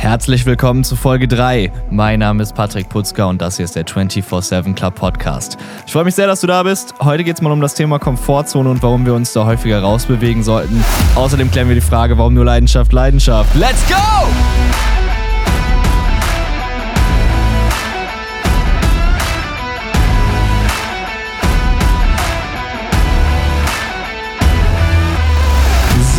Herzlich willkommen zu Folge 3. Mein Name ist Patrick Putzka und das hier ist der 24-7 Club Podcast. Ich freue mich sehr, dass du da bist. Heute geht es mal um das Thema Komfortzone und warum wir uns da häufiger rausbewegen sollten. Außerdem klären wir die Frage, warum nur Leidenschaft Leidenschaft. Let's go!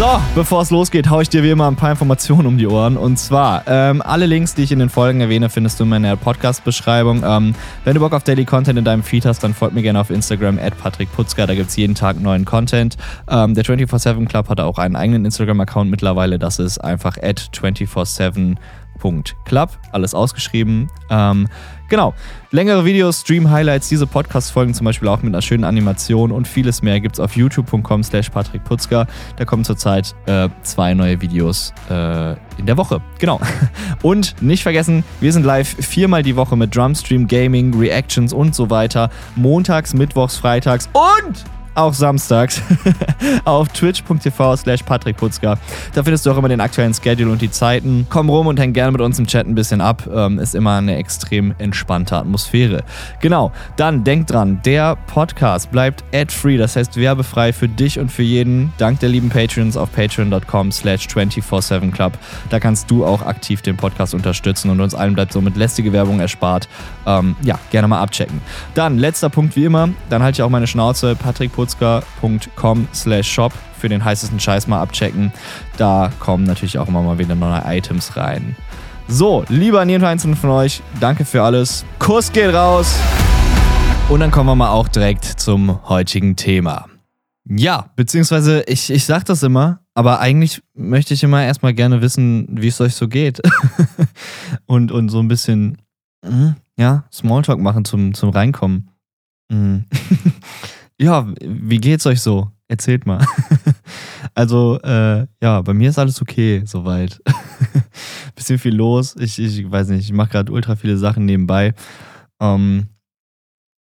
So, bevor es losgeht, haue ich dir wie immer ein paar Informationen um die Ohren. Und zwar, ähm, alle Links, die ich in den Folgen erwähne, findest du in meiner Podcast-Beschreibung. Ähm, wenn du Bock auf Daily Content in deinem Feed hast, dann folg mir gerne auf Instagram, at patrickputzka. Da gibt es jeden Tag neuen Content. Ähm, der 24-7 Club hat auch einen eigenen Instagram-Account mittlerweile. Das ist einfach at 24-7 Club, alles ausgeschrieben. Ähm, genau, längere Videos, Stream-Highlights, diese Podcast-Folgen zum Beispiel auch mit einer schönen Animation und vieles mehr gibt es auf youtube.com slash patrickputzka. Da kommen zurzeit äh, zwei neue Videos äh, in der Woche. Genau. Und nicht vergessen, wir sind live viermal die Woche mit Drumstream, Gaming, Reactions und so weiter. Montags, Mittwochs, Freitags und auch samstags auf twitch.tv slash patrickputzka. Da findest du auch immer den aktuellen Schedule und die Zeiten. Komm rum und häng gerne mit uns im Chat ein bisschen ab. Ähm, ist immer eine extrem entspannte Atmosphäre. Genau, dann denk dran, der Podcast bleibt ad-free, das heißt werbefrei für dich und für jeden, dank der lieben Patreons auf patreon.com slash 247club. Da kannst du auch aktiv den Podcast unterstützen und uns allen bleibt somit lästige Werbung erspart. Ähm, ja, gerne mal abchecken. Dann, letzter Punkt wie immer, dann halte ich auch meine Schnauze, Patrick putzka.com slash shop für den heißesten Scheiß mal abchecken. Da kommen natürlich auch immer mal wieder neue Items rein. So, lieber an jeden einzelnen von euch, danke für alles. Kuss geht raus. Und dann kommen wir mal auch direkt zum heutigen Thema. Ja, beziehungsweise ich, ich sag das immer, aber eigentlich möchte ich immer erstmal gerne wissen, wie es euch so geht. und, und so ein bisschen, hm, ja, Smalltalk machen zum, zum Reinkommen. Ja, wie geht's euch so? Erzählt mal. also, äh, ja, bei mir ist alles okay, soweit. Bisschen viel los. Ich, ich weiß nicht, ich mache gerade ultra viele Sachen nebenbei. Ähm,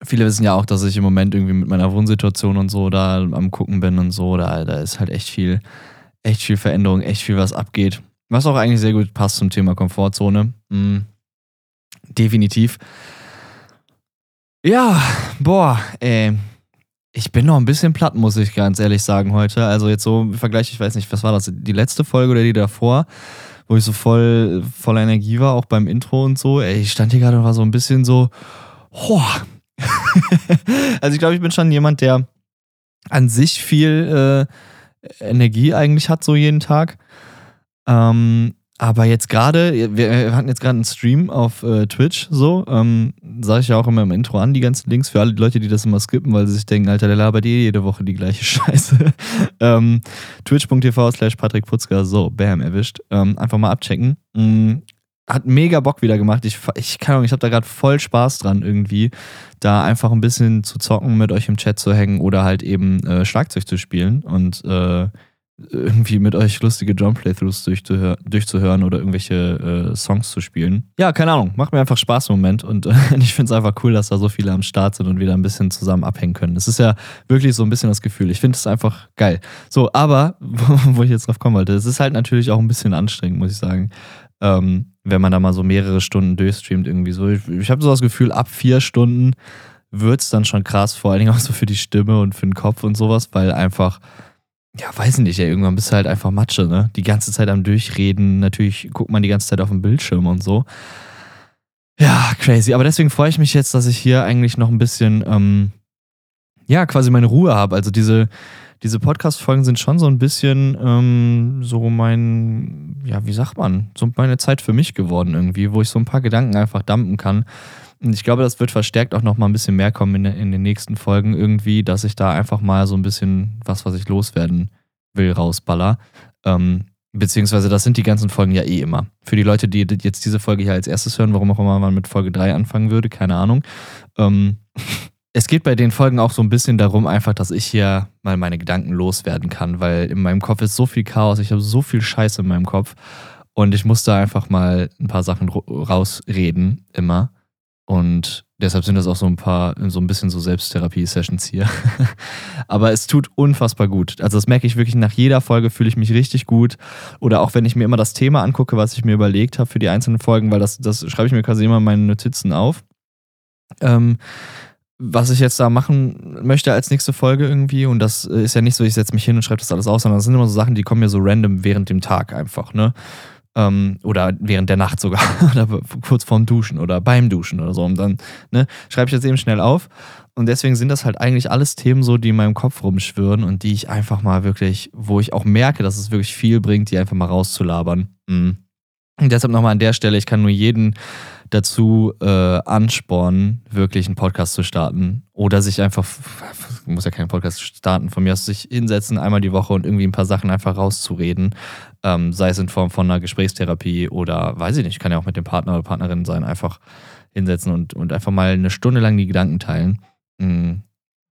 viele wissen ja auch, dass ich im Moment irgendwie mit meiner Wohnsituation und so da am Gucken bin und so. Da, da ist halt echt viel, echt viel Veränderung, echt viel, was abgeht. Was auch eigentlich sehr gut passt zum Thema Komfortzone. Mhm. Definitiv. Ja, boah, ey ich bin noch ein bisschen platt, muss ich ganz ehrlich sagen, heute. Also jetzt so im Vergleich, ich weiß nicht, was war das, die letzte Folge oder die davor, wo ich so voll voller Energie war, auch beim Intro und so. Ey, ich stand hier gerade und war so ein bisschen so, boah. also ich glaube, ich bin schon jemand, der an sich viel äh, Energie eigentlich hat, so jeden Tag. Ähm, aber jetzt gerade, wir hatten jetzt gerade einen Stream auf äh, Twitch, so, ähm, sage ich ja auch immer im Intro an, die ganzen Links für alle Leute, die das immer skippen, weil sie sich denken, Alter, der labert eh jede Woche die gleiche Scheiße. ähm, Twitch.tv slash Patrick Putzka, so, bam, erwischt. Ähm, einfach mal abchecken. Mhm. Hat mega Bock wieder gemacht. Ich, ich kann ich habe da gerade voll Spaß dran, irgendwie, da einfach ein bisschen zu zocken, mit euch im Chat zu hängen oder halt eben äh, Schlagzeug zu spielen und äh, irgendwie mit euch lustige Drum-Playthroughs durchzuhören oder irgendwelche äh, Songs zu spielen. Ja, keine Ahnung, macht mir einfach Spaß im Moment und äh, ich finde es einfach cool, dass da so viele am Start sind und wieder ein bisschen zusammen abhängen können. Das ist ja wirklich so ein bisschen das Gefühl. Ich finde es einfach geil. So, aber, wo ich jetzt drauf kommen wollte, es ist halt natürlich auch ein bisschen anstrengend, muss ich sagen. Ähm, wenn man da mal so mehrere Stunden durchstreamt, irgendwie so. Ich, ich habe so das Gefühl, ab vier Stunden wird es dann schon krass, vor allen Dingen auch so für die Stimme und für den Kopf und sowas, weil einfach ja, weiß nicht, ja, irgendwann bist du halt einfach Matsche, ne? Die ganze Zeit am Durchreden, natürlich guckt man die ganze Zeit auf den Bildschirm und so. Ja, crazy. Aber deswegen freue ich mich jetzt, dass ich hier eigentlich noch ein bisschen, ähm, ja, quasi meine Ruhe habe. Also diese, diese Podcast-Folgen sind schon so ein bisschen ähm, so mein, ja, wie sagt man, so meine Zeit für mich geworden irgendwie, wo ich so ein paar Gedanken einfach dampen kann. Und ich glaube, das wird verstärkt auch noch mal ein bisschen mehr kommen in, in, den nächsten Folgen irgendwie, dass ich da einfach mal so ein bisschen was, was ich loswerden will, rausballer. Ähm, beziehungsweise das sind die ganzen Folgen ja eh immer. Für die Leute, die jetzt diese Folge hier als erstes hören, warum auch immer man mit Folge 3 anfangen würde, keine Ahnung. Ähm, es geht bei den Folgen auch so ein bisschen darum, einfach, dass ich hier mal meine Gedanken loswerden kann, weil in meinem Kopf ist so viel Chaos, ich habe so viel Scheiße in meinem Kopf und ich muss da einfach mal ein paar Sachen rausreden, immer. Und Deshalb sind das auch so ein paar, so ein bisschen so Selbsttherapie-Sessions hier. Aber es tut unfassbar gut. Also das merke ich wirklich nach jeder Folge fühle ich mich richtig gut. Oder auch wenn ich mir immer das Thema angucke, was ich mir überlegt habe für die einzelnen Folgen, weil das, das schreibe ich mir quasi immer in meine Notizen auf. Ähm, was ich jetzt da machen möchte als nächste Folge irgendwie. Und das ist ja nicht so, ich setze mich hin und schreibe das alles aus, sondern das sind immer so Sachen, die kommen mir so random während dem Tag einfach, ne? Ähm, oder während der Nacht sogar. oder kurz vorm Duschen oder beim Duschen oder so. Und dann ne, schreibe ich das eben schnell auf. Und deswegen sind das halt eigentlich alles Themen so, die in meinem Kopf rumschwirren und die ich einfach mal wirklich, wo ich auch merke, dass es wirklich viel bringt, die einfach mal rauszulabern. Mhm. Und deshalb nochmal an der Stelle, ich kann nur jeden dazu äh, anspornen, wirklich einen Podcast zu starten. Oder sich einfach, muss ja keinen Podcast starten, von mir aus sich hinsetzen, einmal die Woche und irgendwie ein paar Sachen einfach rauszureden. Ähm, sei es in Form von einer Gesprächstherapie oder weiß ich nicht, kann ja auch mit dem Partner oder Partnerin sein, einfach hinsetzen und, und einfach mal eine Stunde lang die Gedanken teilen. Mhm.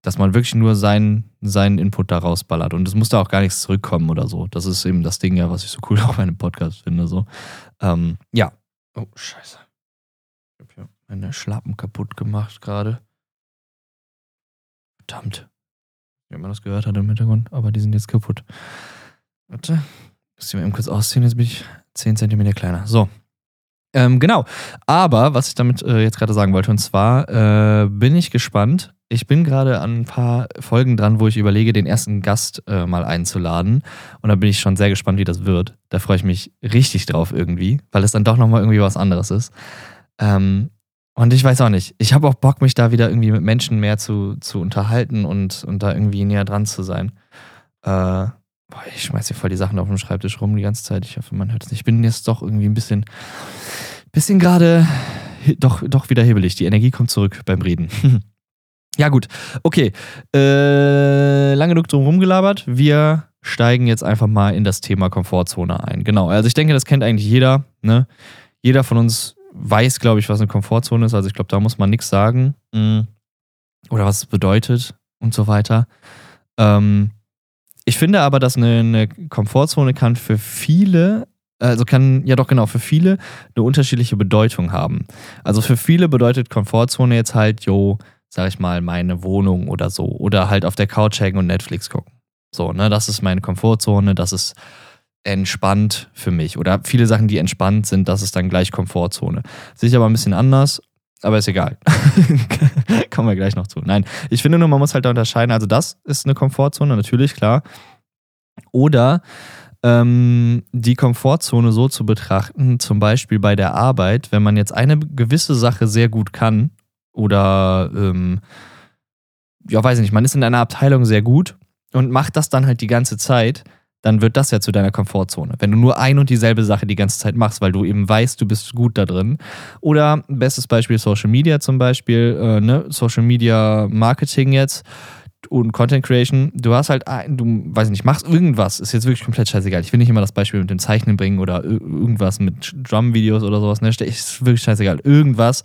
Dass man wirklich nur seinen, seinen Input da rausballert. Und es muss da auch gar nichts zurückkommen oder so. Das ist eben das Ding ja, was ich so cool auch bei einem Podcast finde. So. Ähm, ja. Oh, scheiße. Meine Schlappen kaputt gemacht gerade. Verdammt. Wie man das gehört hat im Hintergrund, aber die sind jetzt kaputt. Warte. Muss ich mal eben kurz ausziehen, jetzt bin ich 10 cm kleiner. So. Ähm, genau. Aber was ich damit äh, jetzt gerade sagen wollte, und zwar äh, bin ich gespannt. Ich bin gerade an ein paar Folgen dran, wo ich überlege, den ersten Gast äh, mal einzuladen. Und da bin ich schon sehr gespannt, wie das wird. Da freue ich mich richtig drauf irgendwie, weil es dann doch nochmal irgendwie was anderes ist. Ähm, und ich weiß auch nicht. Ich habe auch Bock, mich da wieder irgendwie mit Menschen mehr zu, zu unterhalten und, und da irgendwie näher dran zu sein. Äh, boah, ich schmeiße hier voll die Sachen auf dem Schreibtisch rum die ganze Zeit. Ich hoffe, man hört es nicht. Ich bin jetzt doch irgendwie ein bisschen, bisschen gerade doch, doch wieder hebelig. Die Energie kommt zurück beim Reden. ja, gut. Okay. Äh, lange genug drum rumgelabert. Wir steigen jetzt einfach mal in das Thema Komfortzone ein. Genau. Also ich denke, das kennt eigentlich jeder. Ne? Jeder von uns weiß, glaube ich, was eine Komfortzone ist. Also ich glaube, da muss man nichts sagen. Mhm. Oder was es bedeutet und so weiter. Ähm, ich finde aber, dass eine, eine Komfortzone kann für viele also kann ja doch genau für viele eine unterschiedliche Bedeutung haben. Also für viele bedeutet Komfortzone jetzt halt, jo, sag ich mal, meine Wohnung oder so. Oder halt auf der Couch hängen und Netflix gucken. So, ne, das ist meine Komfortzone, das ist entspannt für mich. Oder viele Sachen, die entspannt sind, das ist dann gleich Komfortzone. Sehe ich aber ein bisschen anders, aber ist egal. Kommen wir gleich noch zu. Nein, ich finde nur, man muss halt da unterscheiden. Also, das ist eine Komfortzone, natürlich, klar. Oder ähm, die Komfortzone so zu betrachten, zum Beispiel bei der Arbeit, wenn man jetzt eine gewisse Sache sehr gut kann oder, ähm, ja, weiß ich nicht, man ist in einer Abteilung sehr gut und macht das dann halt die ganze Zeit dann wird das ja zu deiner Komfortzone. Wenn du nur ein und dieselbe Sache die ganze Zeit machst, weil du eben weißt, du bist gut da drin. Oder bestes Beispiel Social Media zum Beispiel, äh, ne? Social Media Marketing jetzt und Content Creation. Du hast halt, du weiß nicht, machst irgendwas, ist jetzt wirklich komplett scheißegal. Ich will nicht immer das Beispiel mit dem Zeichnen bringen oder irgendwas mit Drum-Videos oder sowas, ne? Ist wirklich scheißegal. Irgendwas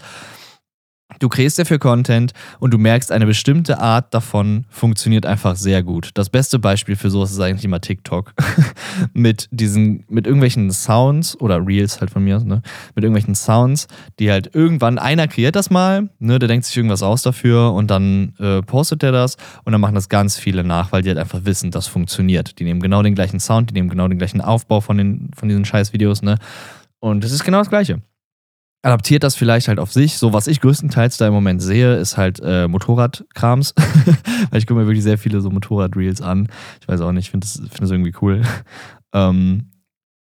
Du kreierst dafür Content und du merkst, eine bestimmte Art davon funktioniert einfach sehr gut. Das beste Beispiel für sowas ist eigentlich immer TikTok. mit diesen, mit irgendwelchen Sounds oder Reels halt von mir, ne? Mit irgendwelchen Sounds, die halt irgendwann, einer kreiert das mal, ne, der denkt sich irgendwas aus dafür und dann äh, postet der das und dann machen das ganz viele nach, weil die halt einfach wissen, das funktioniert. Die nehmen genau den gleichen Sound, die nehmen genau den gleichen Aufbau von, den, von diesen Scheiß-Videos, ne? Und es ist genau das Gleiche adaptiert das vielleicht halt auf sich. So, was ich größtenteils da im Moment sehe, ist halt äh, Motorradkrams. Weil ich gucke mir wirklich sehr viele so Motorrad-Reels an. Ich weiß auch nicht, ich finde das, find das irgendwie cool. ähm,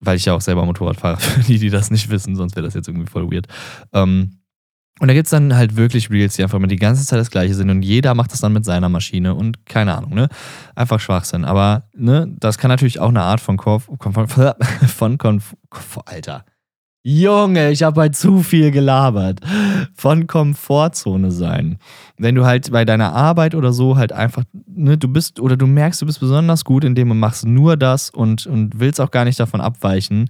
weil ich ja auch selber Motorrad fahre, für die, die das nicht wissen, sonst wäre das jetzt irgendwie voll weird. Ähm, und da gibt es dann halt wirklich Reels, die einfach mal die ganze Zeit das gleiche sind und jeder macht das dann mit seiner Maschine und keine Ahnung, ne? Einfach Schwachsinn. Aber, ne, das kann natürlich auch eine Art von Konf von, von Konf Alter. Junge, ich habe halt zu viel gelabert. Von Komfortzone sein. Wenn du halt bei deiner Arbeit oder so halt einfach, ne, du bist oder du merkst, du bist besonders gut, indem du machst nur das und, und willst auch gar nicht davon abweichen,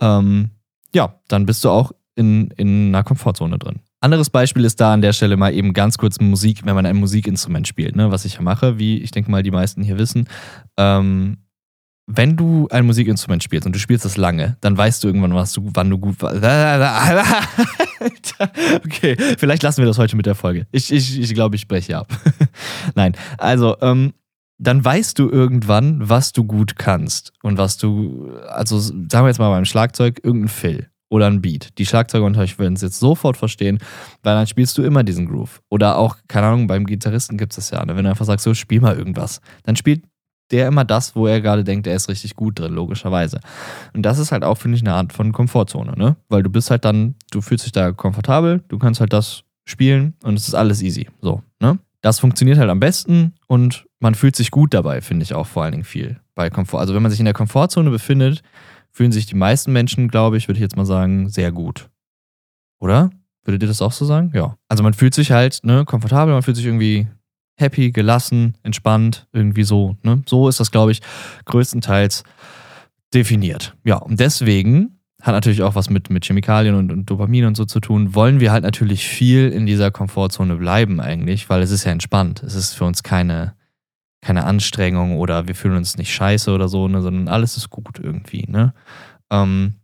ähm, ja, dann bist du auch in, in einer Komfortzone drin. Anderes Beispiel ist da an der Stelle mal eben ganz kurz Musik, wenn man ein Musikinstrument spielt, ne, was ich ja mache, wie ich denke mal die meisten hier wissen. Ähm, wenn du ein Musikinstrument spielst und du spielst das lange, dann weißt du irgendwann, was du, wann du gut warst. okay, vielleicht lassen wir das heute mit der Folge. Ich, ich, ich glaube, ich breche ab. Nein, also, ähm, dann weißt du irgendwann, was du gut kannst und was du, also sagen wir jetzt mal beim Schlagzeug, irgendein Fill oder ein Beat. Die Schlagzeuger unter euch werden es jetzt sofort verstehen, weil dann spielst du immer diesen Groove. Oder auch, keine Ahnung, beim Gitarristen gibt es das ja, ne? wenn du einfach sagst, so spiel mal irgendwas, dann spielt der immer das, wo er gerade denkt, er ist richtig gut drin, logischerweise. Und das ist halt auch, finde ich, eine Art von Komfortzone, ne? Weil du bist halt dann, du fühlst dich da komfortabel, du kannst halt das spielen und es ist alles easy. So, ne? Das funktioniert halt am besten und man fühlt sich gut dabei, finde ich auch vor allen Dingen viel bei Komfort. Also wenn man sich in der Komfortzone befindet, fühlen sich die meisten Menschen, glaube ich, würde ich jetzt mal sagen, sehr gut. Oder? Würdet ihr das auch so sagen? Ja. Also man fühlt sich halt ne, komfortabel, man fühlt sich irgendwie happy, gelassen, entspannt, irgendwie so. Ne? So ist das, glaube ich, größtenteils definiert. Ja, und deswegen hat natürlich auch was mit, mit Chemikalien und, und Dopamin und so zu tun, wollen wir halt natürlich viel in dieser Komfortzone bleiben eigentlich, weil es ist ja entspannt. Es ist für uns keine, keine Anstrengung oder wir fühlen uns nicht scheiße oder so, ne, sondern alles ist gut irgendwie. Ne? Ähm,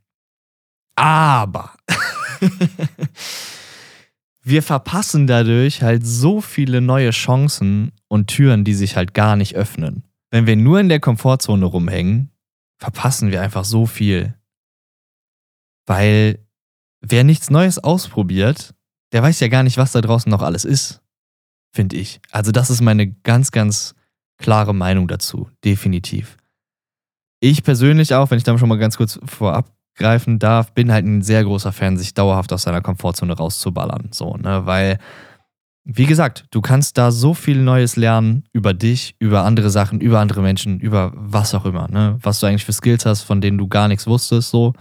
aber wir verpassen dadurch halt so viele neue Chancen und Türen, die sich halt gar nicht öffnen. Wenn wir nur in der Komfortzone rumhängen, verpassen wir einfach so viel. Weil wer nichts Neues ausprobiert, der weiß ja gar nicht, was da draußen noch alles ist. Finde ich. Also, das ist meine ganz, ganz klare Meinung dazu. Definitiv. Ich persönlich auch, wenn ich da schon mal ganz kurz vorab greifen darf, bin halt ein sehr großer Fan, sich dauerhaft aus seiner Komfortzone rauszuballern. So, ne? Weil, wie gesagt, du kannst da so viel Neues lernen über dich, über andere Sachen, über andere Menschen, über was auch immer, ne? Was du eigentlich für Skills hast, von denen du gar nichts wusstest, so.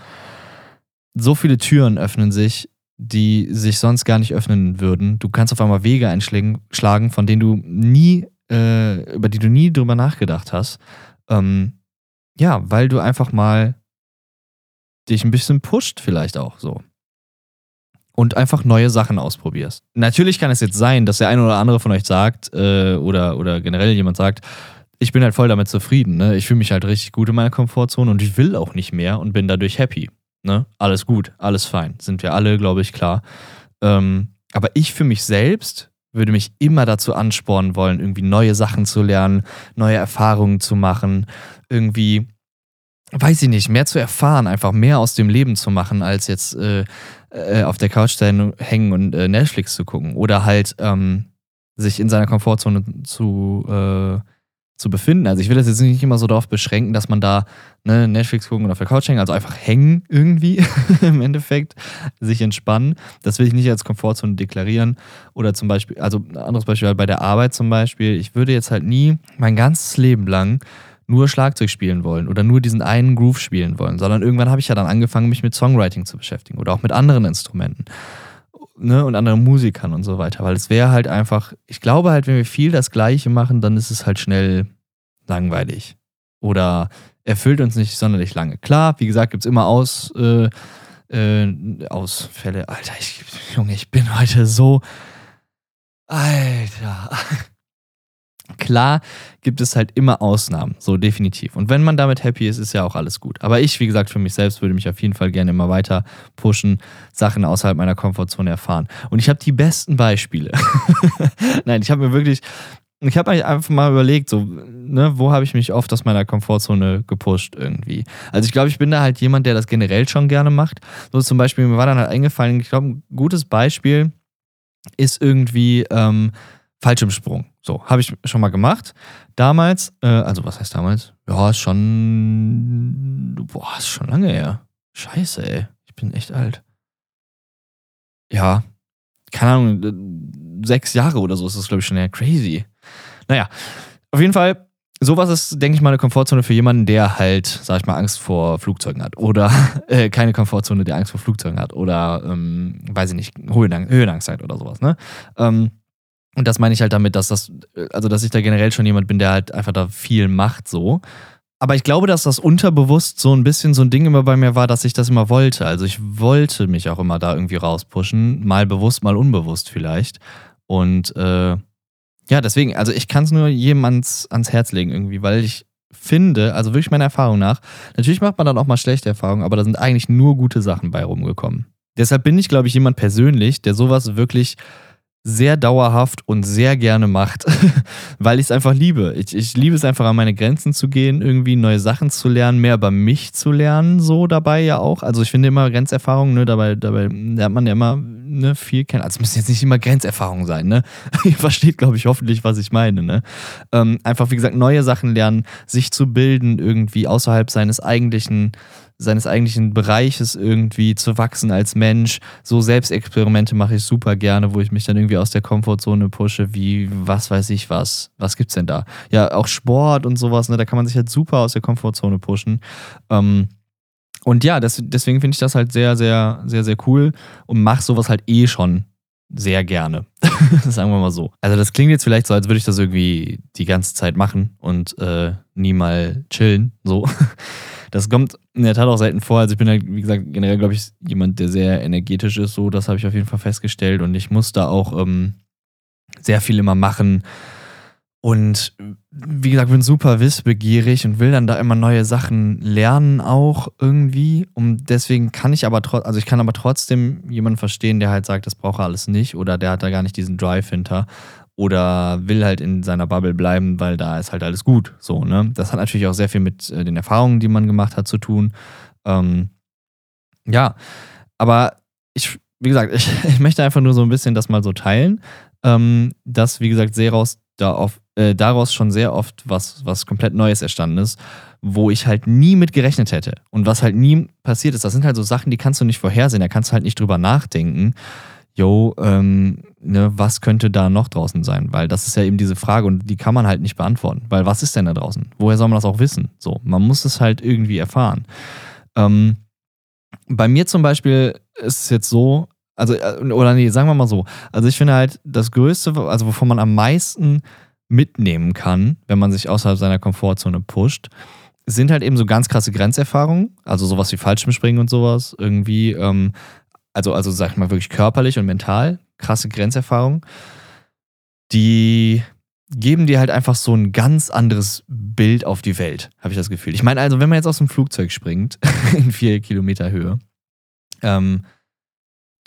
So viele Türen öffnen sich, die sich sonst gar nicht öffnen würden. Du kannst auf einmal Wege einschlagen, von denen du nie, äh, über die du nie drüber nachgedacht hast. Ähm, ja, weil du einfach mal dich ein bisschen pusht, vielleicht auch so. Und einfach neue Sachen ausprobierst. Natürlich kann es jetzt sein, dass der eine oder andere von euch sagt, äh, oder, oder generell jemand sagt, ich bin halt voll damit zufrieden. Ne? Ich fühle mich halt richtig gut in meiner Komfortzone und ich will auch nicht mehr und bin dadurch happy. Ne? Alles gut, alles fein. Sind wir alle, glaube ich, klar. Ähm, aber ich für mich selbst würde mich immer dazu anspornen wollen, irgendwie neue Sachen zu lernen, neue Erfahrungen zu machen, irgendwie weiß ich nicht, mehr zu erfahren, einfach mehr aus dem Leben zu machen, als jetzt äh, äh, auf der Couch hängen und äh, Netflix zu gucken. Oder halt ähm, sich in seiner Komfortzone zu, äh, zu befinden. Also ich will das jetzt nicht immer so darauf beschränken, dass man da ne, Netflix gucken und auf der Couch hängen, also einfach hängen irgendwie im Endeffekt, sich entspannen. Das will ich nicht als Komfortzone deklarieren. Oder zum Beispiel, also ein anderes Beispiel halt bei der Arbeit zum Beispiel, ich würde jetzt halt nie mein ganzes Leben lang nur Schlagzeug spielen wollen oder nur diesen einen Groove spielen wollen, sondern irgendwann habe ich ja dann angefangen, mich mit Songwriting zu beschäftigen oder auch mit anderen Instrumenten ne, und anderen Musikern und so weiter, weil es wäre halt einfach, ich glaube halt, wenn wir viel das Gleiche machen, dann ist es halt schnell langweilig oder erfüllt uns nicht sonderlich lange. Klar, wie gesagt, gibt es immer Aus, äh, äh, Ausfälle. Alter, ich, Junge, ich bin heute so. Alter. Klar gibt es halt immer Ausnahmen, so definitiv. Und wenn man damit happy ist, ist ja auch alles gut. Aber ich, wie gesagt, für mich selbst würde mich auf jeden Fall gerne immer weiter pushen, Sachen außerhalb meiner Komfortzone erfahren. Und ich habe die besten Beispiele. Nein, ich habe mir wirklich, ich habe mir einfach mal überlegt, so, ne, wo habe ich mich oft aus meiner Komfortzone gepusht irgendwie. Also ich glaube, ich bin da halt jemand, der das generell schon gerne macht. So zum Beispiel, mir war dann halt eingefallen, ich glaube, ein gutes Beispiel ist irgendwie ähm, Fallschirmsprung. So, habe ich schon mal gemacht. Damals, äh, also was heißt damals? Ja, ist schon. Boah, ist schon lange her. Scheiße, ey. Ich bin echt alt. Ja, keine Ahnung, sechs Jahre oder so ist das, glaube ich, schon eher crazy. Naja, auf jeden Fall, sowas ist, denke ich mal, eine Komfortzone für jemanden, der halt, sag ich mal, Angst vor Flugzeugen hat. Oder äh, keine Komfortzone, der Angst vor Flugzeugen hat. Oder, ähm, weiß ich nicht, Höhenangst, Höhenangst hat oder sowas, ne? Ähm, und das meine ich halt damit, dass das, also dass ich da generell schon jemand bin, der halt einfach da viel macht so. Aber ich glaube, dass das unterbewusst so ein bisschen so ein Ding immer bei mir war, dass ich das immer wollte. Also ich wollte mich auch immer da irgendwie rauspushen, mal bewusst, mal unbewusst vielleicht. Und äh, ja, deswegen, also ich kann es nur jedem ans, ans Herz legen irgendwie, weil ich finde, also wirklich meiner Erfahrung nach, natürlich macht man dann auch mal schlechte Erfahrungen, aber da sind eigentlich nur gute Sachen bei rumgekommen. Deshalb bin ich, glaube ich, jemand persönlich, der sowas wirklich sehr dauerhaft und sehr gerne macht, weil ich es einfach liebe. Ich, ich liebe es einfach an meine Grenzen zu gehen, irgendwie neue Sachen zu lernen, mehr über mich zu lernen, so dabei ja auch. Also ich finde immer Grenzerfahrungen, ne, dabei, dabei lernt man ja immer ne, viel kennen. Also es müssen jetzt nicht immer Grenzerfahrungen sein, ne? Ihr versteht, glaube ich, hoffentlich, was ich meine, ne? Ähm, einfach, wie gesagt, neue Sachen lernen, sich zu bilden, irgendwie außerhalb seines eigentlichen seines eigentlichen Bereiches irgendwie zu wachsen als Mensch. So Selbstexperimente mache ich super gerne, wo ich mich dann irgendwie aus der Komfortzone pushe, wie was weiß ich was. Was gibt's denn da? Ja, auch Sport und sowas, ne? Da kann man sich halt super aus der Komfortzone pushen. Ähm, und ja, das, deswegen finde ich das halt sehr, sehr, sehr, sehr cool und mache sowas halt eh schon sehr gerne. Sagen wir mal so. Also das klingt jetzt vielleicht so, als würde ich das irgendwie die ganze Zeit machen und äh, nie mal chillen. So. Das kommt in der Tat auch selten vor. Also ich bin halt, wie gesagt, generell, glaube ich, jemand, der sehr energetisch ist. So, das habe ich auf jeden Fall festgestellt. Und ich muss da auch ähm, sehr viel immer machen. Und wie gesagt, bin super wissbegierig und will dann da immer neue Sachen lernen auch irgendwie. Und deswegen kann ich aber trotzdem, also ich kann aber trotzdem jemanden verstehen, der halt sagt, das braucht er alles nicht oder der hat da gar nicht diesen Drive hinter oder will halt in seiner Bubble bleiben, weil da ist halt alles gut. So, ne? Das hat natürlich auch sehr viel mit äh, den Erfahrungen, die man gemacht hat, zu tun. Ähm, ja, aber ich, wie gesagt, ich, ich, möchte einfach nur so ein bisschen das mal so teilen, ähm, dass, wie gesagt, Seros da auf, äh, daraus schon sehr oft was, was komplett Neues erstanden ist, wo ich halt nie mit gerechnet hätte. Und was halt nie passiert ist, das sind halt so Sachen, die kannst du nicht vorhersehen, da kannst du halt nicht drüber nachdenken yo, ähm, ne, was könnte da noch draußen sein? Weil das ist ja eben diese Frage und die kann man halt nicht beantworten. Weil was ist denn da draußen? Woher soll man das auch wissen? So, man muss es halt irgendwie erfahren. Ähm, bei mir zum Beispiel ist es jetzt so, also, äh, oder nee, sagen wir mal so. Also ich finde halt, das Größte, also wovon man am meisten mitnehmen kann, wenn man sich außerhalb seiner Komfortzone pusht, sind halt eben so ganz krasse Grenzerfahrungen, also sowas wie Fallschirmspringen und sowas, irgendwie ähm, also, also sag ich mal wirklich körperlich und mental, krasse Grenzerfahrung, die geben dir halt einfach so ein ganz anderes Bild auf die Welt, habe ich das Gefühl. Ich meine, also, wenn man jetzt aus dem Flugzeug springt, in vier Kilometer Höhe, ähm,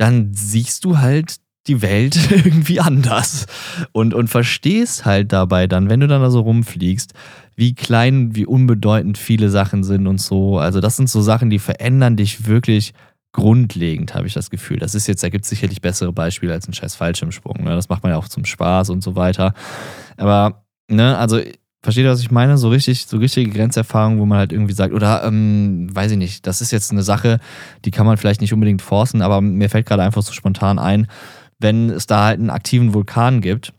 dann siehst du halt die Welt irgendwie anders und, und verstehst halt dabei dann, wenn du dann da so rumfliegst, wie klein, wie unbedeutend viele Sachen sind und so. Also, das sind so Sachen, die verändern dich wirklich grundlegend, habe ich das Gefühl. Das ist jetzt, da gibt es sicherlich bessere Beispiele als ein scheiß Fallschirmsprung. Ne? Das macht man ja auch zum Spaß und so weiter. Aber, ne, also Versteht ihr, was ich meine? So richtig, so richtige Grenzerfahrungen, wo man halt irgendwie sagt, oder ähm, weiß ich nicht, das ist jetzt eine Sache, die kann man vielleicht nicht unbedingt forcen, aber mir fällt gerade einfach so spontan ein, wenn es da halt einen aktiven Vulkan gibt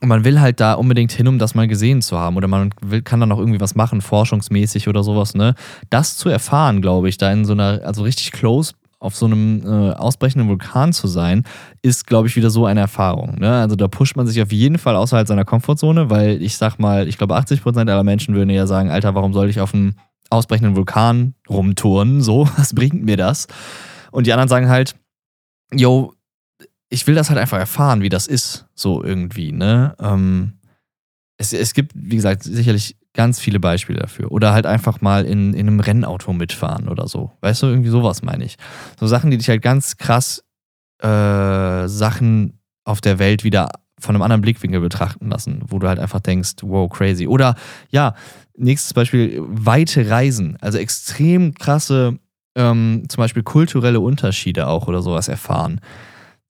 und man will halt da unbedingt hin, um das mal gesehen zu haben. Oder man will, kann dann auch irgendwie was machen, forschungsmäßig oder sowas, ne? Das zu erfahren, glaube ich, da in so einer, also richtig close auf so einem äh, ausbrechenden Vulkan zu sein, ist, glaube ich, wieder so eine Erfahrung. Ne? Also da pusht man sich auf jeden Fall außerhalb seiner Komfortzone, weil ich sag mal, ich glaube, 80% aller Menschen würden ja sagen, Alter, warum soll ich auf einem ausbrechenden Vulkan rumtouren? So, was bringt mir das? Und die anderen sagen halt, yo, ich will das halt einfach erfahren, wie das ist, so irgendwie, ne? Ähm, es, es gibt, wie gesagt, sicherlich ganz viele Beispiele dafür. Oder halt einfach mal in, in einem Rennauto mitfahren oder so. Weißt du, irgendwie sowas meine ich. So Sachen, die dich halt ganz krass äh, Sachen auf der Welt wieder von einem anderen Blickwinkel betrachten lassen, wo du halt einfach denkst, wow, crazy. Oder ja, nächstes Beispiel, weite Reisen. Also extrem krasse, ähm, zum Beispiel kulturelle Unterschiede auch oder sowas erfahren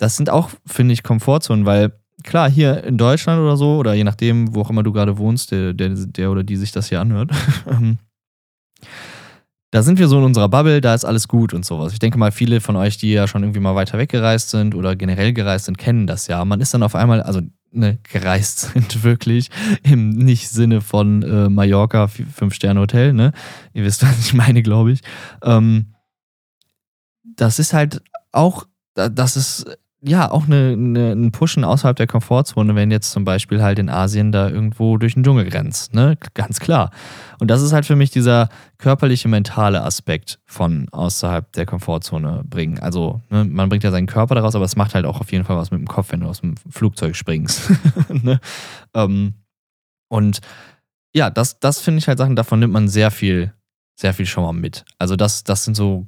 das sind auch, finde ich, Komfortzonen, weil klar, hier in Deutschland oder so, oder je nachdem, wo auch immer du gerade wohnst, der, der, der oder die sich das hier anhört, ähm, da sind wir so in unserer Bubble, da ist alles gut und sowas. Ich denke mal, viele von euch, die ja schon irgendwie mal weiter weggereist sind oder generell gereist sind, kennen das ja. Man ist dann auf einmal, also ne, gereist sind wirklich, im nicht Sinne von äh, Mallorca, Fünf-Sterne-Hotel, ne? Ihr wisst, was ich meine, glaube ich. Ähm, das ist halt auch, das ist ja, auch eine, eine, ein Pushen außerhalb der Komfortzone, wenn jetzt zum Beispiel halt in Asien da irgendwo durch den Dschungel grenzt, ne? Ganz klar. Und das ist halt für mich dieser körperliche, mentale Aspekt von außerhalb der Komfortzone bringen. Also, ne, man bringt ja seinen Körper daraus, aber es macht halt auch auf jeden Fall was mit dem Kopf, wenn du aus dem Flugzeug springst. ne? ähm, und ja, das, das finde ich halt Sachen, davon nimmt man sehr viel, sehr viel schon mal mit. Also das, das sind so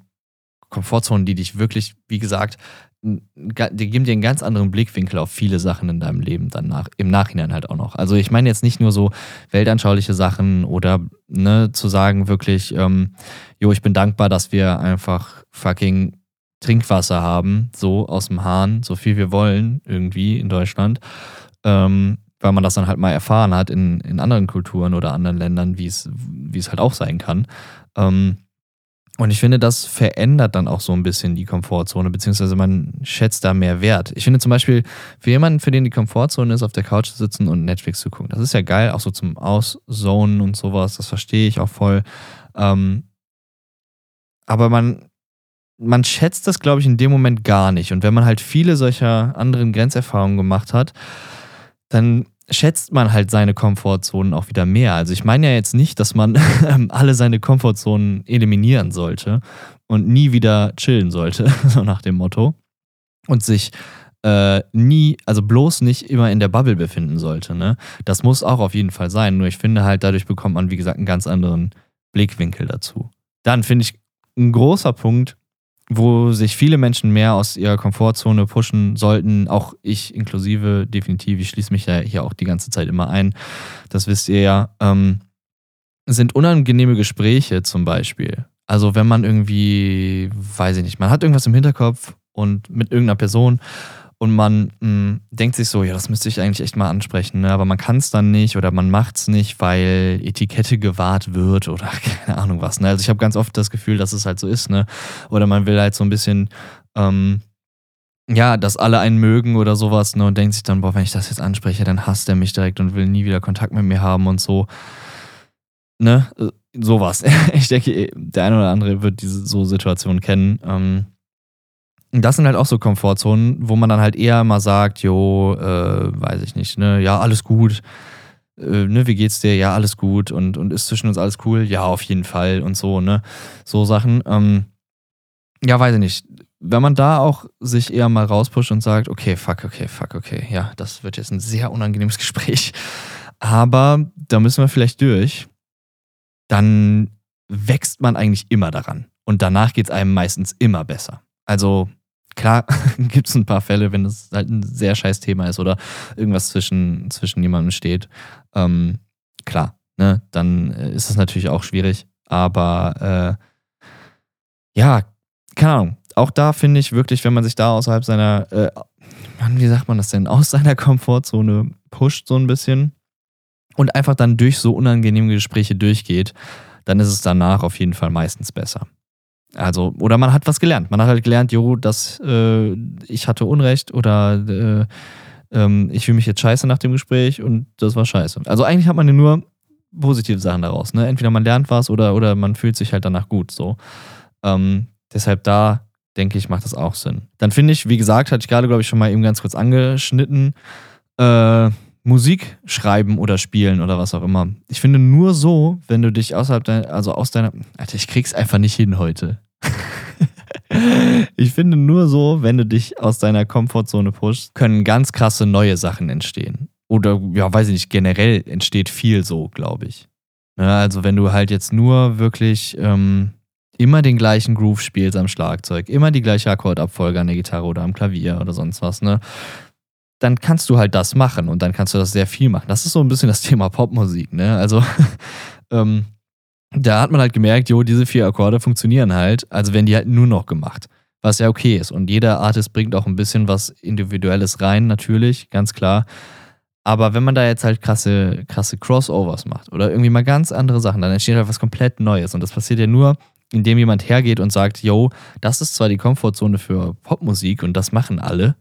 Komfortzonen, die dich wirklich, wie gesagt, die geben dir einen ganz anderen Blickwinkel auf viele Sachen in deinem Leben dann nach, im Nachhinein halt auch noch. Also ich meine jetzt nicht nur so weltanschauliche Sachen oder ne, zu sagen wirklich, ähm, jo, ich bin dankbar, dass wir einfach fucking Trinkwasser haben, so aus dem Hahn, so viel wir wollen irgendwie in Deutschland. Ähm, weil man das dann halt mal erfahren hat in, in anderen Kulturen oder anderen Ländern, wie es halt auch sein kann. Ähm, und ich finde, das verändert dann auch so ein bisschen die Komfortzone, beziehungsweise man schätzt da mehr Wert. Ich finde zum Beispiel, für jemanden, für den die Komfortzone ist, auf der Couch zu sitzen und Netflix zu gucken, das ist ja geil, auch so zum Auszonen und sowas, das verstehe ich auch voll. Ähm, aber man, man schätzt das, glaube ich, in dem Moment gar nicht. Und wenn man halt viele solcher anderen Grenzerfahrungen gemacht hat, dann schätzt man halt seine Komfortzonen auch wieder mehr. Also ich meine ja jetzt nicht, dass man alle seine Komfortzonen eliminieren sollte und nie wieder chillen sollte, so nach dem Motto. Und sich äh, nie, also bloß nicht immer in der Bubble befinden sollte. Ne? Das muss auch auf jeden Fall sein. Nur ich finde halt, dadurch bekommt man, wie gesagt, einen ganz anderen Blickwinkel dazu. Dann finde ich ein großer Punkt, wo sich viele Menschen mehr aus ihrer Komfortzone pushen sollten, auch ich inklusive, definitiv, ich schließe mich ja hier auch die ganze Zeit immer ein, das wisst ihr ja, ähm, sind unangenehme Gespräche zum Beispiel. Also wenn man irgendwie, weiß ich nicht, man hat irgendwas im Hinterkopf und mit irgendeiner Person und man mh, hm, denkt sich so, ja, das müsste ich eigentlich echt mal ansprechen, ne? aber man kann es dann nicht oder man macht es nicht, weil Etikette gewahrt wird oder keine Ahnung was. Ne? Also ich habe ganz oft das Gefühl, dass es halt so ist, ne? Oder man will halt so ein bisschen, ähm, ja, dass alle einen mögen oder sowas, ne? Und denkt sich dann, boah, wenn ich das jetzt anspreche, dann hasst er mich direkt und will nie wieder Kontakt mit mir haben und so. Ne? Äh, sowas. Ich denke, der eine oder andere wird diese so Situation kennen. Ähm, das sind halt auch so Komfortzonen, wo man dann halt eher mal sagt, jo, äh, weiß ich nicht, ne, ja, alles gut. Äh, ne, wie geht's dir? Ja, alles gut. Und, und ist zwischen uns alles cool? Ja, auf jeden Fall. Und so, ne? So Sachen. Ähm, ja, weiß ich nicht. Wenn man da auch sich eher mal rauspusht und sagt, okay, fuck, okay, fuck, okay, ja, das wird jetzt ein sehr unangenehmes Gespräch. Aber da müssen wir vielleicht durch. Dann wächst man eigentlich immer daran. Und danach geht es einem meistens immer besser. Also Klar gibt es ein paar Fälle, wenn es halt ein sehr scheiß Thema ist oder irgendwas zwischen, zwischen jemandem steht. Ähm, klar, ne, dann äh, ist es natürlich auch schwierig. Aber äh, ja, keine Ahnung. Auch da finde ich wirklich, wenn man sich da außerhalb seiner, äh, Mann, wie sagt man das denn, aus seiner Komfortzone pusht so ein bisschen und einfach dann durch so unangenehme Gespräche durchgeht, dann ist es danach auf jeden Fall meistens besser. Also, oder man hat was gelernt. Man hat halt gelernt, jo, dass äh, ich hatte Unrecht oder äh, ähm, ich fühle mich jetzt scheiße nach dem Gespräch und das war scheiße. Also eigentlich hat man ja nur positive Sachen daraus. Ne? Entweder man lernt was oder, oder man fühlt sich halt danach gut. So. Ähm, deshalb da denke ich, macht das auch Sinn. Dann finde ich, wie gesagt, hatte ich gerade, glaube ich, schon mal eben ganz kurz angeschnitten, äh, Musik schreiben oder spielen oder was auch immer. Ich finde nur so, wenn du dich außerhalb deiner, also aus deiner, Alter, ich krieg's einfach nicht hin heute. ich finde nur so, wenn du dich aus deiner Komfortzone pushst, können ganz krasse neue Sachen entstehen. Oder, ja, weiß ich nicht, generell entsteht viel so, glaube ich. Ja, ne, also wenn du halt jetzt nur wirklich ähm, immer den gleichen Groove spielst am Schlagzeug, immer die gleiche Akkordabfolge an der Gitarre oder am Klavier oder sonst was, ne? dann kannst du halt das machen und dann kannst du das sehr viel machen. Das ist so ein bisschen das Thema Popmusik, ne? Also, ähm, da hat man halt gemerkt, jo, diese vier Akkorde funktionieren halt, also werden die halt nur noch gemacht. Was ja okay ist. Und jeder Artist bringt auch ein bisschen was Individuelles rein, natürlich, ganz klar. Aber wenn man da jetzt halt krasse, krasse Crossovers macht oder irgendwie mal ganz andere Sachen, dann entsteht halt was komplett Neues. Und das passiert ja nur, indem jemand hergeht und sagt, yo, das ist zwar die Komfortzone für Popmusik und das machen alle,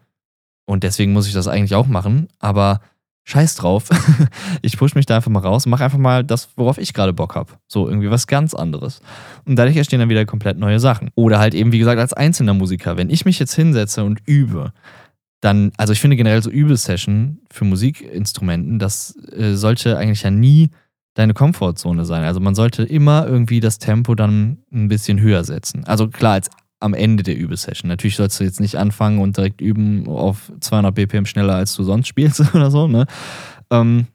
und deswegen muss ich das eigentlich auch machen. Aber scheiß drauf. ich push mich da einfach mal raus und mache einfach mal das, worauf ich gerade Bock habe. So irgendwie was ganz anderes. Und dadurch entstehen dann wieder komplett neue Sachen. Oder halt eben, wie gesagt, als einzelner Musiker. Wenn ich mich jetzt hinsetze und übe, dann, also ich finde generell so Übelsession für Musikinstrumenten, das äh, sollte eigentlich ja nie deine Komfortzone sein. Also man sollte immer irgendwie das Tempo dann ein bisschen höher setzen. Also klar, als am Ende der Übesession. Natürlich sollst du jetzt nicht anfangen und direkt üben auf 200 BPM schneller, als du sonst spielst oder so. Ne? Ähm,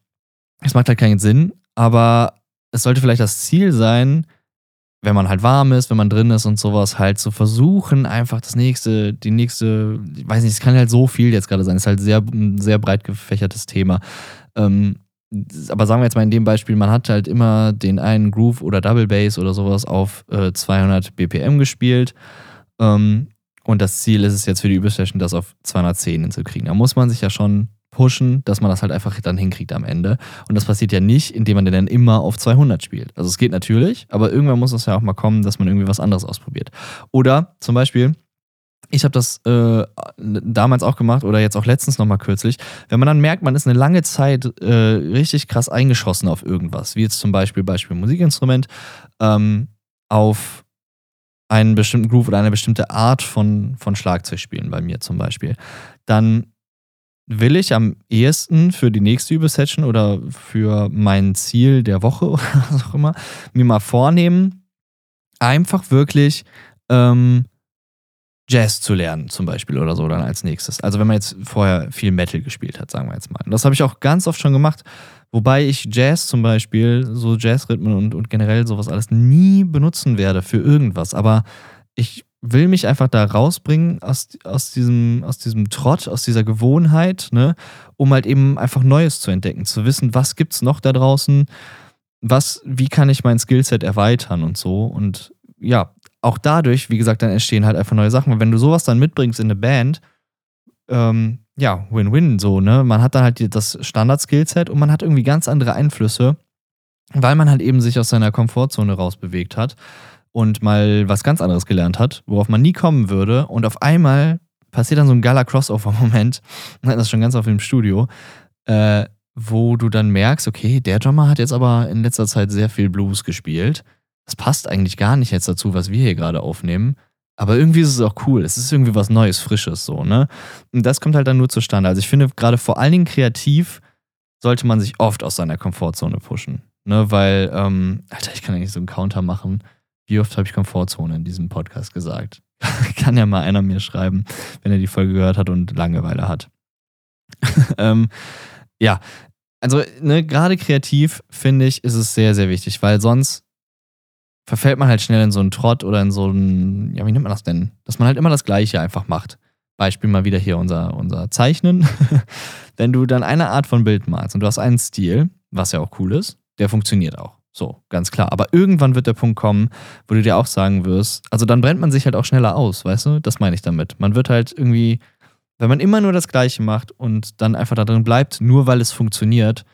es macht halt keinen Sinn, aber es sollte vielleicht das Ziel sein, wenn man halt warm ist, wenn man drin ist und sowas, halt zu versuchen, einfach das nächste, die nächste, ich weiß nicht, es kann halt so viel jetzt gerade sein, es ist halt sehr, ein sehr breit gefächertes Thema. Ähm, aber sagen wir jetzt mal in dem Beispiel, man hat halt immer den einen Groove oder Double Bass oder sowas auf äh, 200 BPM gespielt. Ähm, und das Ziel ist es jetzt für die Übersession, das auf 210 hinzukriegen. Da muss man sich ja schon pushen, dass man das halt einfach dann hinkriegt am Ende. Und das passiert ja nicht, indem man den dann immer auf 200 spielt. Also es geht natürlich, aber irgendwann muss es ja auch mal kommen, dass man irgendwie was anderes ausprobiert. Oder zum Beispiel, ich habe das äh, damals auch gemacht oder jetzt auch letztens nochmal kürzlich, wenn man dann merkt, man ist eine lange Zeit äh, richtig krass eingeschossen auf irgendwas, wie jetzt zum Beispiel Beispiel Musikinstrument, ähm, auf einen bestimmten Groove oder eine bestimmte Art von, von Schlagzeugspielen bei mir zum Beispiel, dann will ich am ehesten für die nächste Übersession oder für mein Ziel der Woche oder was auch immer mir mal vornehmen, einfach wirklich ähm, Jazz zu lernen, zum Beispiel oder so, dann als nächstes. Also wenn man jetzt vorher viel Metal gespielt hat, sagen wir jetzt mal. Und das habe ich auch ganz oft schon gemacht, wobei ich Jazz zum Beispiel, so Jazzrhythmen und, und generell sowas alles nie benutzen werde für irgendwas. Aber ich will mich einfach da rausbringen aus, aus, diesem, aus diesem Trott, aus dieser Gewohnheit, ne, um halt eben einfach Neues zu entdecken, zu wissen, was gibt's noch da draußen, was, wie kann ich mein Skillset erweitern und so. Und ja, auch dadurch, wie gesagt, dann entstehen halt einfach neue Sachen. Und wenn du sowas dann mitbringst in eine Band, ähm, ja, Win-Win so, ne? Man hat dann halt das Standard-Skillset und man hat irgendwie ganz andere Einflüsse, weil man halt eben sich aus seiner Komfortzone rausbewegt hat und mal was ganz anderes gelernt hat, worauf man nie kommen würde. Und auf einmal passiert dann so ein geiler Crossover-Moment, das ist schon ganz auf dem Studio, äh, wo du dann merkst, okay, der Drummer hat jetzt aber in letzter Zeit sehr viel Blues gespielt das passt eigentlich gar nicht jetzt dazu, was wir hier gerade aufnehmen. Aber irgendwie ist es auch cool. Es ist irgendwie was Neues, Frisches so, ne? Und das kommt halt dann nur zustande. Also ich finde, gerade vor allen Dingen kreativ sollte man sich oft aus seiner Komfortzone pushen. Ne? Weil, ähm, Alter, ich kann eigentlich so einen Counter machen. Wie oft habe ich Komfortzone in diesem Podcast gesagt? kann ja mal einer mir schreiben, wenn er die Folge gehört hat und Langeweile hat. ähm, ja, also ne, gerade kreativ finde ich, ist es sehr, sehr wichtig, weil sonst verfällt man halt schnell in so einen Trott oder in so einen, ja, wie nennt man das denn? Dass man halt immer das Gleiche einfach macht. Beispiel mal wieder hier unser, unser Zeichnen. Wenn du dann eine Art von Bild malst und du hast einen Stil, was ja auch cool ist, der funktioniert auch. So, ganz klar. Aber irgendwann wird der Punkt kommen, wo du dir auch sagen wirst, also dann brennt man sich halt auch schneller aus, weißt du? Das meine ich damit. Man wird halt irgendwie, wenn man immer nur das Gleiche macht und dann einfach da drin bleibt, nur weil es funktioniert,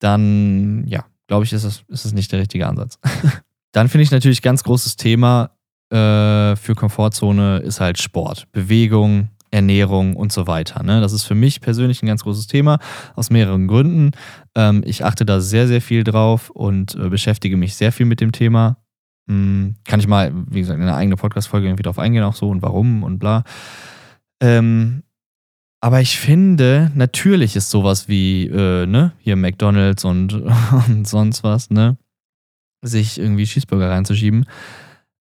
dann, ja, glaube ich, ist es, ist es nicht der richtige Ansatz. Dann finde ich natürlich ganz großes Thema äh, für Komfortzone ist halt Sport, Bewegung, Ernährung und so weiter. Ne? Das ist für mich persönlich ein ganz großes Thema aus mehreren Gründen. Ähm, ich achte da sehr, sehr viel drauf und äh, beschäftige mich sehr viel mit dem Thema. Hm, kann ich mal, wie gesagt, in einer eigenen Podcast-Folge irgendwie drauf eingehen, auch so und warum und bla. Ähm, aber ich finde, natürlich ist sowas wie, äh, ne, hier McDonalds und, und sonst was, ne, sich irgendwie Cheeseburger reinzuschieben,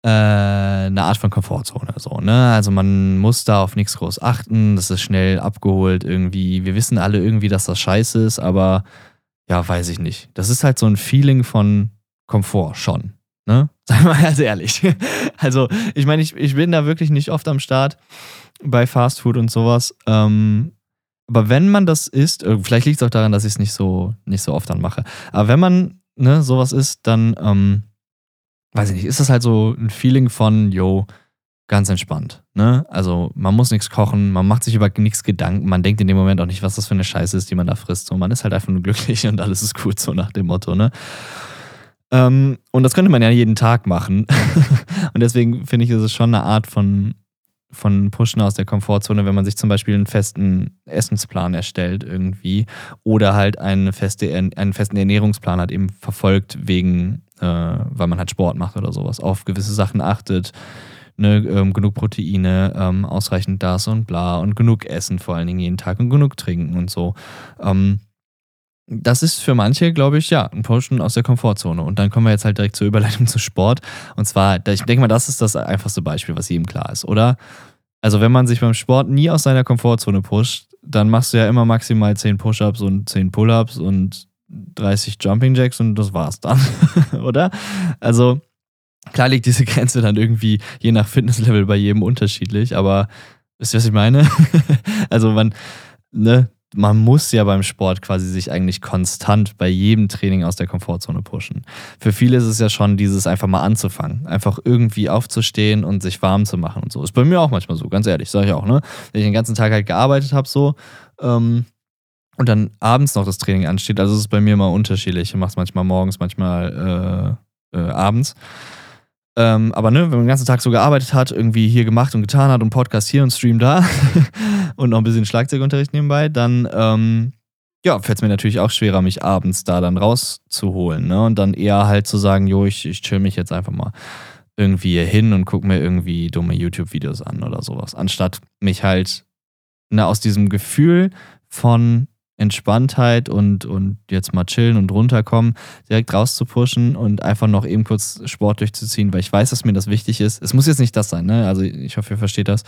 äh, eine Art von Komfortzone. So, ne? Also man muss da auf nichts groß achten, das ist schnell abgeholt irgendwie. Wir wissen alle irgendwie, dass das scheiße ist, aber ja, weiß ich nicht. Das ist halt so ein Feeling von Komfort schon. Ne? Wir mal ganz ehrlich. Also, ich meine, ich, ich bin da wirklich nicht oft am Start bei Fast Food und sowas. Ähm, aber wenn man das isst, äh, vielleicht liegt es auch daran, dass ich es nicht so, nicht so oft dann mache. Aber wenn man ne, sowas ist, dann, ähm, weiß ich nicht, ist das halt so ein Feeling von, yo, ganz entspannt. Ne? Also man muss nichts kochen, man macht sich über nichts Gedanken, man denkt in dem Moment auch nicht, was das für eine Scheiße ist, die man da frisst. So, man ist halt einfach nur glücklich und alles ist gut, so nach dem Motto, ne? Ähm, und das könnte man ja jeden Tag machen. und deswegen finde ich, ist es schon eine Art von von Pushen aus der Komfortzone, wenn man sich zum Beispiel einen festen Essensplan erstellt irgendwie oder halt eine feste, einen festen Ernährungsplan hat eben verfolgt wegen, äh, weil man halt Sport macht oder sowas, auf gewisse Sachen achtet, ne, ähm, genug Proteine, ähm, ausreichend das und bla und genug Essen vor allen Dingen jeden Tag und genug trinken und so. Ähm, das ist für manche, glaube ich, ja, ein Pushen aus der Komfortzone. Und dann kommen wir jetzt halt direkt zur Überleitung zu Sport. Und zwar, ich denke mal, das ist das einfachste Beispiel, was jedem klar ist, oder? Also, wenn man sich beim Sport nie aus seiner Komfortzone pusht, dann machst du ja immer maximal 10 Push-Ups und 10 Pull-Ups und 30 Jumping Jacks und das war's dann, oder? Also klar liegt diese Grenze dann irgendwie je nach Fitnesslevel bei jedem unterschiedlich, aber wisst ihr, was ich meine? also man, ne, man muss ja beim Sport quasi sich eigentlich konstant bei jedem Training aus der Komfortzone pushen. Für viele ist es ja schon dieses einfach mal anzufangen, einfach irgendwie aufzustehen und sich warm zu machen und so. Ist bei mir auch manchmal so, ganz ehrlich, sage ich auch, ne? Wenn ich den ganzen Tag halt gearbeitet habe so ähm, und dann abends noch das Training ansteht, also es ist bei mir immer unterschiedlich. Ich mache es manchmal morgens, manchmal äh, äh, abends. Ähm, aber ne, wenn man den ganzen Tag so gearbeitet hat, irgendwie hier gemacht und getan hat und Podcast hier und Stream da und noch ein bisschen Schlagzeugunterricht nebenbei, dann ähm, ja, fällt es mir natürlich auch schwerer, mich abends da dann rauszuholen. Ne? Und dann eher halt zu sagen, jo, ich, ich chill mich jetzt einfach mal irgendwie hier hin und gucke mir irgendwie dumme YouTube-Videos an oder sowas. Anstatt mich halt ne, aus diesem Gefühl von Entspanntheit und, und jetzt mal chillen und runterkommen, direkt rauszupushen und einfach noch eben kurz Sport durchzuziehen, weil ich weiß, dass mir das wichtig ist. Es muss jetzt nicht das sein, ne? Also ich hoffe, ihr versteht das.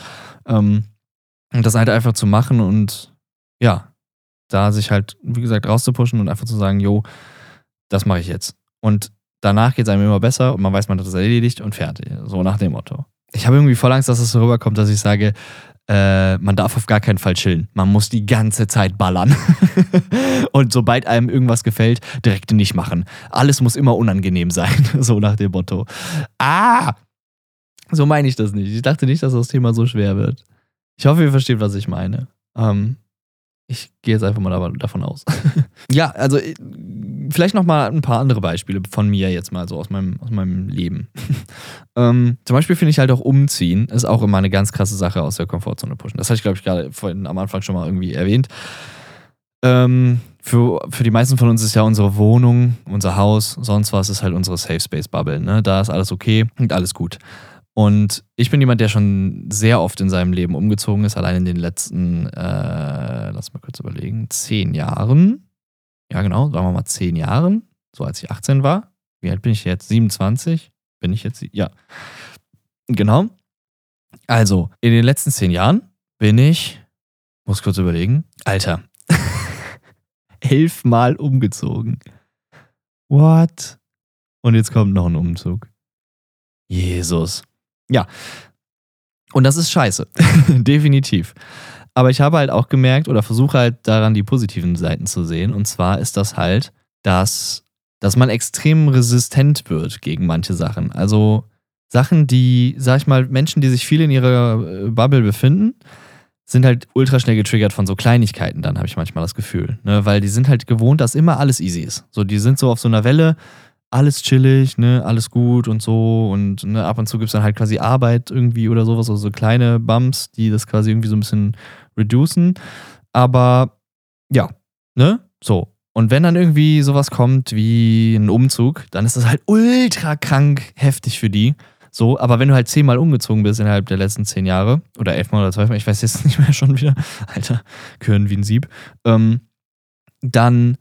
Ähm, und das halt einfach zu machen und ja, da sich halt, wie gesagt, rauszupushen und einfach zu sagen, jo, das mache ich jetzt. Und danach geht es einem immer besser und man weiß, man hat das erledigt und fertig. So nach dem Motto. Ich habe irgendwie voll Angst, dass es so rüberkommt, dass ich sage, äh, man darf auf gar keinen Fall chillen. Man muss die ganze Zeit ballern. und sobald einem irgendwas gefällt, direkt nicht machen. Alles muss immer unangenehm sein. so nach dem Motto. Ah! So meine ich das nicht. Ich dachte nicht, dass das Thema so schwer wird. Ich hoffe, ihr versteht, was ich meine. Ähm, ich gehe jetzt einfach mal davon aus. ja, also äh, vielleicht noch mal ein paar andere Beispiele von mir jetzt mal so aus meinem, aus meinem Leben. ähm, zum Beispiel finde ich halt auch Umziehen ist auch immer eine ganz krasse Sache aus der Komfortzone pushen. Das hatte ich, glaube ich, gerade vorhin am Anfang schon mal irgendwie erwähnt. Ähm, für, für die meisten von uns ist ja unsere Wohnung, unser Haus, sonst was ist halt unsere Safe Space Bubble. Ne? Da ist alles okay und alles gut. Und ich bin jemand, der schon sehr oft in seinem Leben umgezogen ist, allein in den letzten, äh, lass mal kurz überlegen, zehn Jahren. Ja, genau, sagen wir mal zehn Jahren, so als ich 18 war. Wie alt bin ich jetzt? 27? Bin ich jetzt? Ja. Genau. Also, in den letzten zehn Jahren bin ich, muss kurz überlegen, Alter, elfmal umgezogen. What? Und jetzt kommt noch ein Umzug. Jesus. Ja. Und das ist scheiße. Definitiv. Aber ich habe halt auch gemerkt oder versuche halt daran die positiven Seiten zu sehen. Und zwar ist das halt, dass, dass man extrem resistent wird gegen manche Sachen. Also Sachen, die, sag ich mal, Menschen, die sich viel in ihrer äh, Bubble befinden, sind halt ultra schnell getriggert von so Kleinigkeiten, dann habe ich manchmal das Gefühl. Ne? Weil die sind halt gewohnt, dass immer alles easy ist. So, die sind so auf so einer Welle, alles chillig, ne, alles gut und so. Und ne, ab und zu gibt es dann halt quasi Arbeit irgendwie oder sowas, also so kleine Bumps, die das quasi irgendwie so ein bisschen reducen. Aber ja, ne? So. Und wenn dann irgendwie sowas kommt wie ein Umzug, dann ist das halt ultra krank heftig für die. So, aber wenn du halt zehnmal umgezogen bist innerhalb der letzten zehn Jahre, oder elfmal oder zwölfmal, ich weiß jetzt nicht mehr schon wieder, Alter, gehören wie ein Sieb, ähm, dann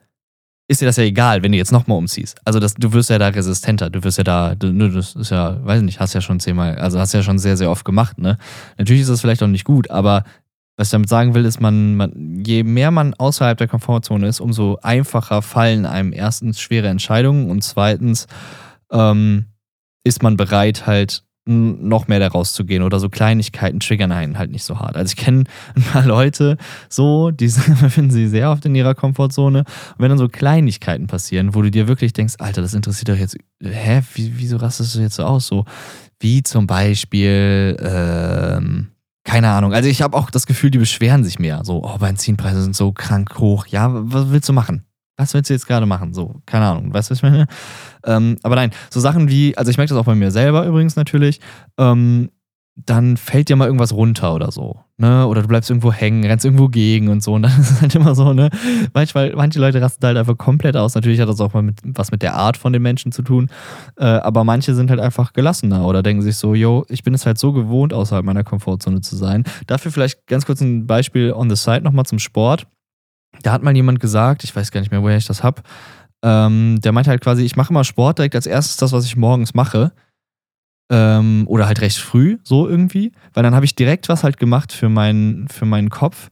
ist dir das ja egal, wenn du jetzt nochmal umziehst. Also das, du wirst ja da resistenter, du wirst ja da, du, ne, das ist ja, weiß nicht, hast ja schon zehnmal, also hast ja schon sehr, sehr oft gemacht, ne? Natürlich ist das vielleicht auch nicht gut, aber was ich damit sagen will, ist, man, man, je mehr man außerhalb der Komfortzone ist, umso einfacher fallen einem erstens schwere Entscheidungen und zweitens ähm, ist man bereit, halt noch mehr daraus zu gehen oder so Kleinigkeiten triggern einen halt nicht so hart. Also ich kenne ein paar Leute so, die befinden sich sehr oft in ihrer Komfortzone und wenn dann so Kleinigkeiten passieren, wo du dir wirklich denkst, Alter, das interessiert doch jetzt, hä, Wie, wieso rastest du jetzt so aus? So wie zum Beispiel, ähm, keine Ahnung. Also ich habe auch das Gefühl, die beschweren sich mehr. So, oh, Benzinpreise sind so krank hoch. Ja, was willst du machen? Was willst du jetzt gerade machen? So, keine Ahnung, weißt du, was ich meine? Ähm, aber nein, so Sachen wie, also ich merke das auch bei mir selber übrigens natürlich, ähm, dann fällt dir mal irgendwas runter oder so, ne? Oder du bleibst irgendwo hängen, rennst irgendwo gegen und so. Und dann ist es halt immer so, ne? Manchmal, manche Leute rasten halt einfach komplett aus. Natürlich hat das auch mal mit, was mit der Art von den Menschen zu tun. Äh, aber manche sind halt einfach gelassener oder denken sich so, yo, ich bin es halt so gewohnt, außerhalb meiner Komfortzone zu sein. Dafür vielleicht ganz kurz ein Beispiel on the side nochmal zum Sport da hat mal jemand gesagt, ich weiß gar nicht mehr, woher ich das habe, ähm, der meinte halt quasi, ich mache immer Sport direkt als erstes das, was ich morgens mache. Ähm, oder halt recht früh, so irgendwie. Weil dann habe ich direkt was halt gemacht für, mein, für meinen Kopf,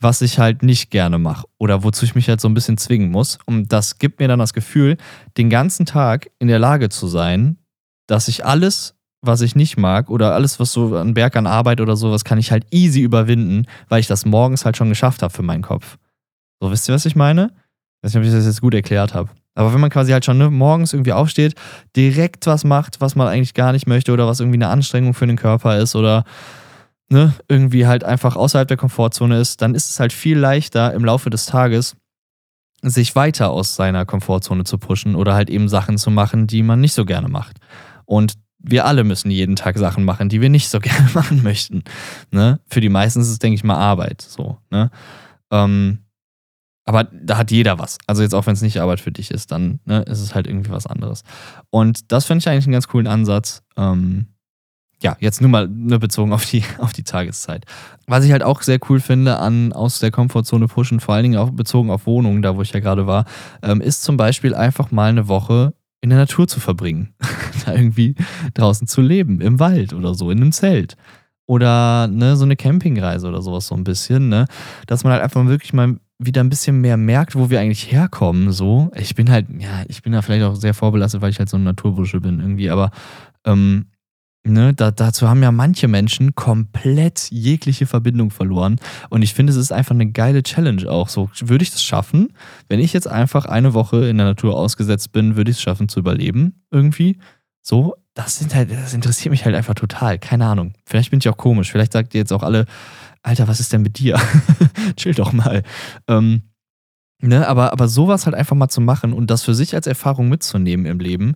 was ich halt nicht gerne mache oder wozu ich mich halt so ein bisschen zwingen muss. Und das gibt mir dann das Gefühl, den ganzen Tag in der Lage zu sein, dass ich alles, was ich nicht mag oder alles, was so an Berg an Arbeit oder sowas, kann ich halt easy überwinden, weil ich das morgens halt schon geschafft habe für meinen Kopf. So, wisst ihr, was ich meine? Ich weiß nicht, ob ich das jetzt gut erklärt habe. Aber wenn man quasi halt schon ne, morgens irgendwie aufsteht, direkt was macht, was man eigentlich gar nicht möchte oder was irgendwie eine Anstrengung für den Körper ist oder ne, irgendwie halt einfach außerhalb der Komfortzone ist, dann ist es halt viel leichter im Laufe des Tages, sich weiter aus seiner Komfortzone zu pushen oder halt eben Sachen zu machen, die man nicht so gerne macht. Und wir alle müssen jeden Tag Sachen machen, die wir nicht so gerne machen möchten. Ne? Für die meisten ist es, denke ich mal, Arbeit. So, ne? Ähm, aber da hat jeder was. Also jetzt auch wenn es nicht Arbeit für dich ist, dann ne, ist es halt irgendwie was anderes. Und das finde ich eigentlich einen ganz coolen Ansatz. Ähm, ja, jetzt nur mal nur bezogen auf die, auf die Tageszeit. Was ich halt auch sehr cool finde an aus der Komfortzone pushen, vor allen Dingen auch bezogen auf Wohnungen, da wo ich ja gerade war, ähm, ist zum Beispiel einfach mal eine Woche in der Natur zu verbringen. da irgendwie draußen zu leben, im Wald oder so, in einem Zelt. Oder ne, so eine Campingreise oder sowas so ein bisschen, ne? Dass man halt einfach wirklich mal wieder ein bisschen mehr merkt, wo wir eigentlich herkommen. So, ich bin halt, ja, ich bin da vielleicht auch sehr vorbelastet, weil ich halt so ein Naturbursche bin irgendwie, aber ähm, Ne, da, dazu haben ja manche Menschen komplett jegliche Verbindung verloren. Und ich finde, es ist einfach eine geile Challenge auch. So, würde ich das schaffen? Wenn ich jetzt einfach eine Woche in der Natur ausgesetzt bin, würde ich es schaffen zu überleben irgendwie? So, das sind halt, das interessiert mich halt einfach total. Keine Ahnung. Vielleicht bin ich auch komisch. Vielleicht sagt ihr jetzt auch alle, Alter, was ist denn mit dir? Chill doch mal. Ähm, ne, aber, aber sowas halt einfach mal zu machen und das für sich als Erfahrung mitzunehmen im Leben,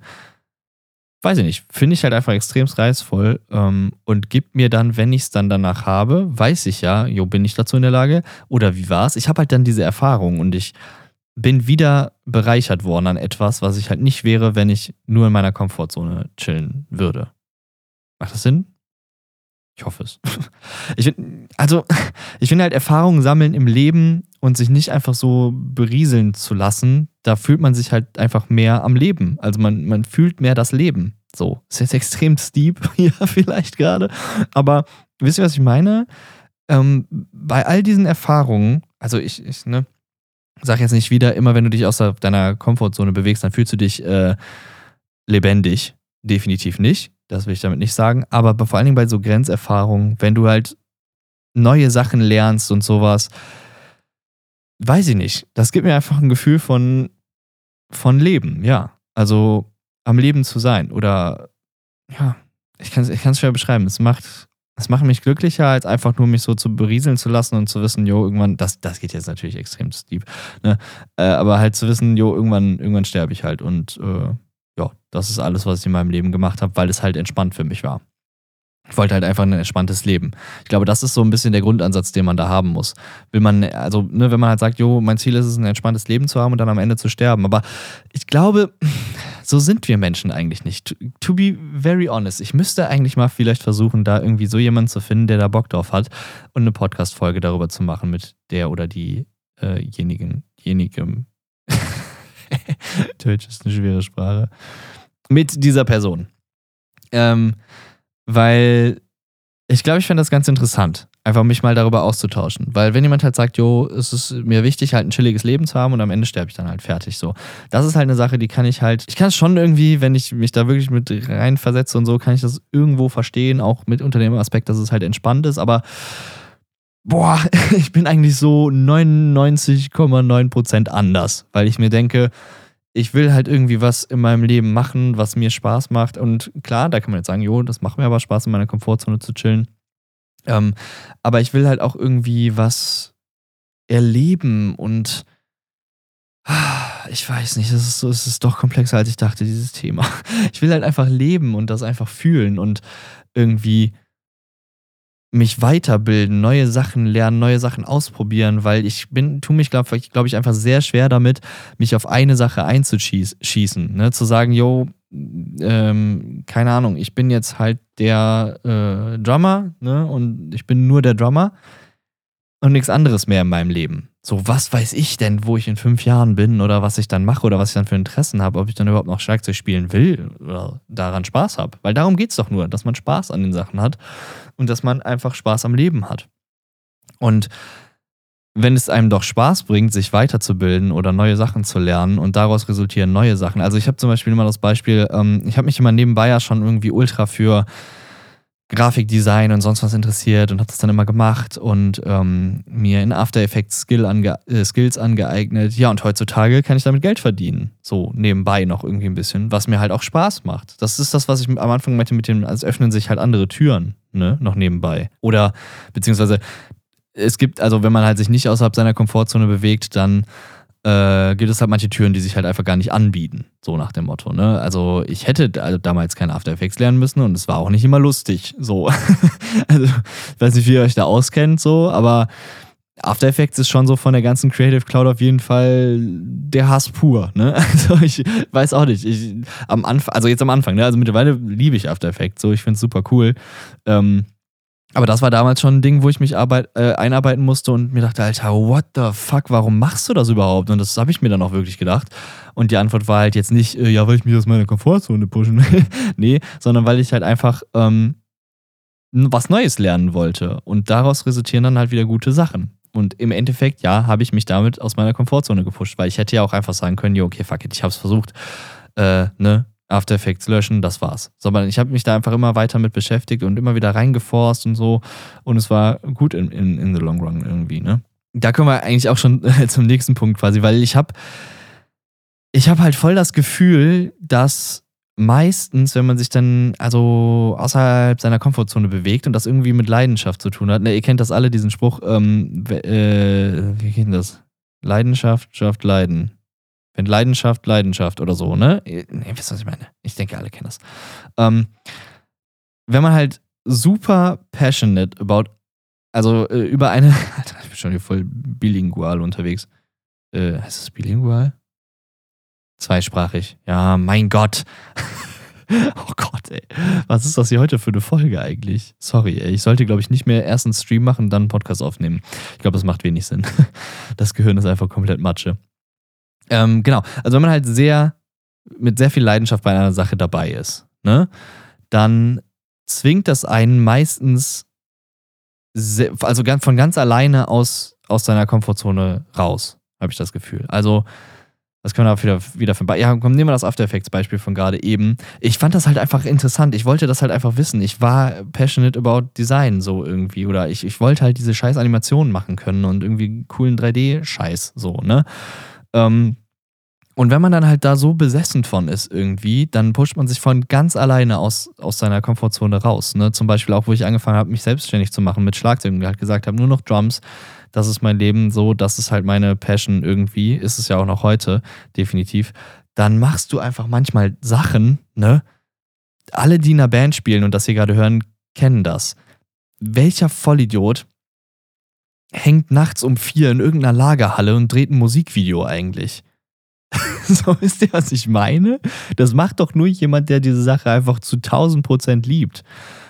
weiß ich nicht, finde ich halt einfach extrem reizvoll ähm, und gibt mir dann, wenn ich es dann danach habe, weiß ich ja, jo, bin ich dazu in der Lage oder wie war es? Ich habe halt dann diese Erfahrung und ich bin wieder bereichert worden an etwas, was ich halt nicht wäre, wenn ich nur in meiner Komfortzone chillen würde. Macht das Sinn? Ich hoffe es. Ich find, also, ich finde halt Erfahrungen sammeln im Leben und sich nicht einfach so berieseln zu lassen, da fühlt man sich halt einfach mehr am Leben. Also man, man fühlt mehr das Leben. So. Ist jetzt extrem steep hier vielleicht gerade. Aber wisst ihr, was ich meine? Ähm, bei all diesen Erfahrungen, also ich, ich ne, sag jetzt nicht wieder, immer wenn du dich aus deiner Komfortzone bewegst, dann fühlst du dich äh, lebendig. Definitiv nicht. Das will ich damit nicht sagen. Aber vor allen Dingen bei so Grenzerfahrungen, wenn du halt neue Sachen lernst und sowas, weiß ich nicht. Das gibt mir einfach ein Gefühl von, von Leben, ja. Also am Leben zu sein. Oder ja, ich kann es ich schwer beschreiben. Es macht, es macht mich glücklicher, als einfach nur mich so zu berieseln zu lassen und zu wissen, jo, irgendwann, das, das geht jetzt natürlich extrem steep, ne? Äh, aber halt zu wissen, jo, irgendwann, irgendwann sterbe ich halt. Und äh, ja, das ist alles, was ich in meinem Leben gemacht habe, weil es halt entspannt für mich war. Ich wollte halt einfach ein entspanntes Leben. Ich glaube, das ist so ein bisschen der Grundansatz, den man da haben muss. Will man, also, ne, wenn man halt sagt, jo, mein Ziel ist es, ein entspanntes Leben zu haben und dann am Ende zu sterben. Aber ich glaube, so sind wir Menschen eigentlich nicht. To be very honest, ich müsste eigentlich mal vielleicht versuchen, da irgendwie so jemanden zu finden, der da Bock drauf hat und eine Podcast-Folge darüber zu machen mit der oder diejenigen, äh jenigem. Deutsch ist eine schwere Sprache. Mit dieser Person. Ähm, weil ich glaube, ich fände das ganz interessant, einfach mich mal darüber auszutauschen. Weil wenn jemand halt sagt, jo, es ist mir wichtig, halt ein chilliges Leben zu haben und am Ende sterbe ich dann halt fertig. So. Das ist halt eine Sache, die kann ich halt, ich kann es schon irgendwie, wenn ich mich da wirklich mit reinversetze und so, kann ich das irgendwo verstehen, auch mit unter dem Aspekt, dass es halt entspannt ist, aber boah, ich bin eigentlich so 99,9% anders, weil ich mir denke, ich will halt irgendwie was in meinem Leben machen, was mir Spaß macht. Und klar, da kann man jetzt sagen, jo, das macht mir aber Spaß, in meiner Komfortzone zu chillen. Ähm, aber ich will halt auch irgendwie was erleben und ich weiß nicht, es ist, es ist doch komplexer, als ich dachte, dieses Thema. Ich will halt einfach leben und das einfach fühlen und irgendwie mich weiterbilden, neue Sachen lernen, neue Sachen ausprobieren, weil ich bin, tu mich, glaube glaub ich, einfach sehr schwer damit, mich auf eine Sache einzuschießen. Ne? Zu sagen, yo, ähm, keine Ahnung, ich bin jetzt halt der äh, Drummer ne? und ich bin nur der Drummer und nichts anderes mehr in meinem Leben. So, was weiß ich denn, wo ich in fünf Jahren bin oder was ich dann mache oder was ich dann für Interessen habe, ob ich dann überhaupt noch Schlagzeug spielen will oder daran Spaß habe. Weil darum geht es doch nur, dass man Spaß an den Sachen hat und dass man einfach Spaß am Leben hat. Und wenn es einem doch Spaß bringt, sich weiterzubilden oder neue Sachen zu lernen und daraus resultieren neue Sachen. Also ich habe zum Beispiel immer das Beispiel, ähm, ich habe mich immer nebenbei ja schon irgendwie ultra für Grafikdesign und sonst was interessiert und habe das dann immer gemacht und ähm, mir in After Effects Skill ange äh, Skills angeeignet. Ja, und heutzutage kann ich damit Geld verdienen. So nebenbei noch irgendwie ein bisschen, was mir halt auch Spaß macht. Das ist das, was ich am Anfang meinte mit dem, als öffnen sich halt andere Türen, ne, noch nebenbei. Oder beziehungsweise es gibt, also wenn man halt sich nicht außerhalb seiner Komfortzone bewegt, dann äh, gibt es halt manche Türen, die sich halt einfach gar nicht anbieten. So nach dem Motto. Ne? Also ich hätte also damals kein After Effects lernen müssen und es war auch nicht immer lustig. So. also ich weiß nicht, wie ihr euch da auskennt, so, aber After Effects ist schon so von der ganzen Creative Cloud auf jeden Fall der Hass pur. Ne? Also ich weiß auch nicht. Ich, am Anfang, also jetzt am Anfang, ne? Also mittlerweile liebe ich After Effects. So, ich finde es super cool. Ähm, aber das war damals schon ein Ding, wo ich mich arbeit, äh, einarbeiten musste und mir dachte, Alter, what the fuck, warum machst du das überhaupt? Und das habe ich mir dann auch wirklich gedacht. Und die Antwort war halt jetzt nicht, äh, ja, weil ich mich aus meiner Komfortzone pushen nee, sondern weil ich halt einfach ähm, was Neues lernen wollte. Und daraus resultieren dann halt wieder gute Sachen. Und im Endeffekt, ja, habe ich mich damit aus meiner Komfortzone gepusht, weil ich hätte ja auch einfach sagen können, ja, okay, fuck it, ich habe es versucht, äh, ne, After Effects löschen, das war's. Sondern ich habe mich da einfach immer weiter mit beschäftigt und immer wieder reingeforst und so. Und es war gut in, in, in the long run irgendwie, ne? Da kommen wir eigentlich auch schon zum nächsten Punkt quasi, weil ich habe ich habe halt voll das Gefühl, dass meistens, wenn man sich dann also außerhalb seiner Komfortzone bewegt und das irgendwie mit Leidenschaft zu tun hat, ne, ihr kennt das alle, diesen Spruch, ähm, äh, wie geht denn das? Leidenschaft schafft Leiden. Wenn Leidenschaft, Leidenschaft oder so, ne? Ne, wisst ihr, was ich meine? Ich denke, alle kennen das. Ähm, wenn man halt super passionate about, also äh, über eine, Alter, ich bin schon hier voll bilingual unterwegs. Äh, heißt das bilingual? Zweisprachig. Ja, mein Gott. oh Gott, ey. Was ist das hier heute für eine Folge eigentlich? Sorry, ey. Ich sollte, glaube ich, nicht mehr erst einen Stream machen, dann einen Podcast aufnehmen. Ich glaube, das macht wenig Sinn. Das Gehirn ist einfach komplett Matsche. Ähm, genau. Also wenn man halt sehr mit sehr viel Leidenschaft bei einer Sache dabei ist, ne, dann zwingt das einen meistens sehr, also von ganz alleine aus, aus seiner Komfortzone raus, habe ich das Gefühl. Also, das können wir auch wieder, wieder von. Ja, komm, nehmen wir das After Effects Beispiel von gerade eben. Ich fand das halt einfach interessant. Ich wollte das halt einfach wissen. Ich war passionate about Design so irgendwie. Oder ich, ich wollte halt diese scheiß Animationen machen können und irgendwie coolen 3D-Scheiß so, ne? Ähm, und wenn man dann halt da so besessen von ist irgendwie, dann pusht man sich von ganz alleine aus, aus seiner Komfortzone raus. Ne? Zum Beispiel auch, wo ich angefangen habe, mich selbstständig zu machen mit Schlagzeug und halt gesagt habe, nur noch Drums, das ist mein Leben so, das ist halt meine Passion irgendwie, ist es ja auch noch heute, definitiv. Dann machst du einfach manchmal Sachen, ne? Alle, die in einer Band spielen und das hier gerade hören, kennen das. Welcher Vollidiot hängt nachts um vier in irgendeiner Lagerhalle und dreht ein Musikvideo eigentlich? so wisst ihr, was ich meine? Das macht doch nur jemand, der diese Sache einfach zu 1000 Prozent liebt.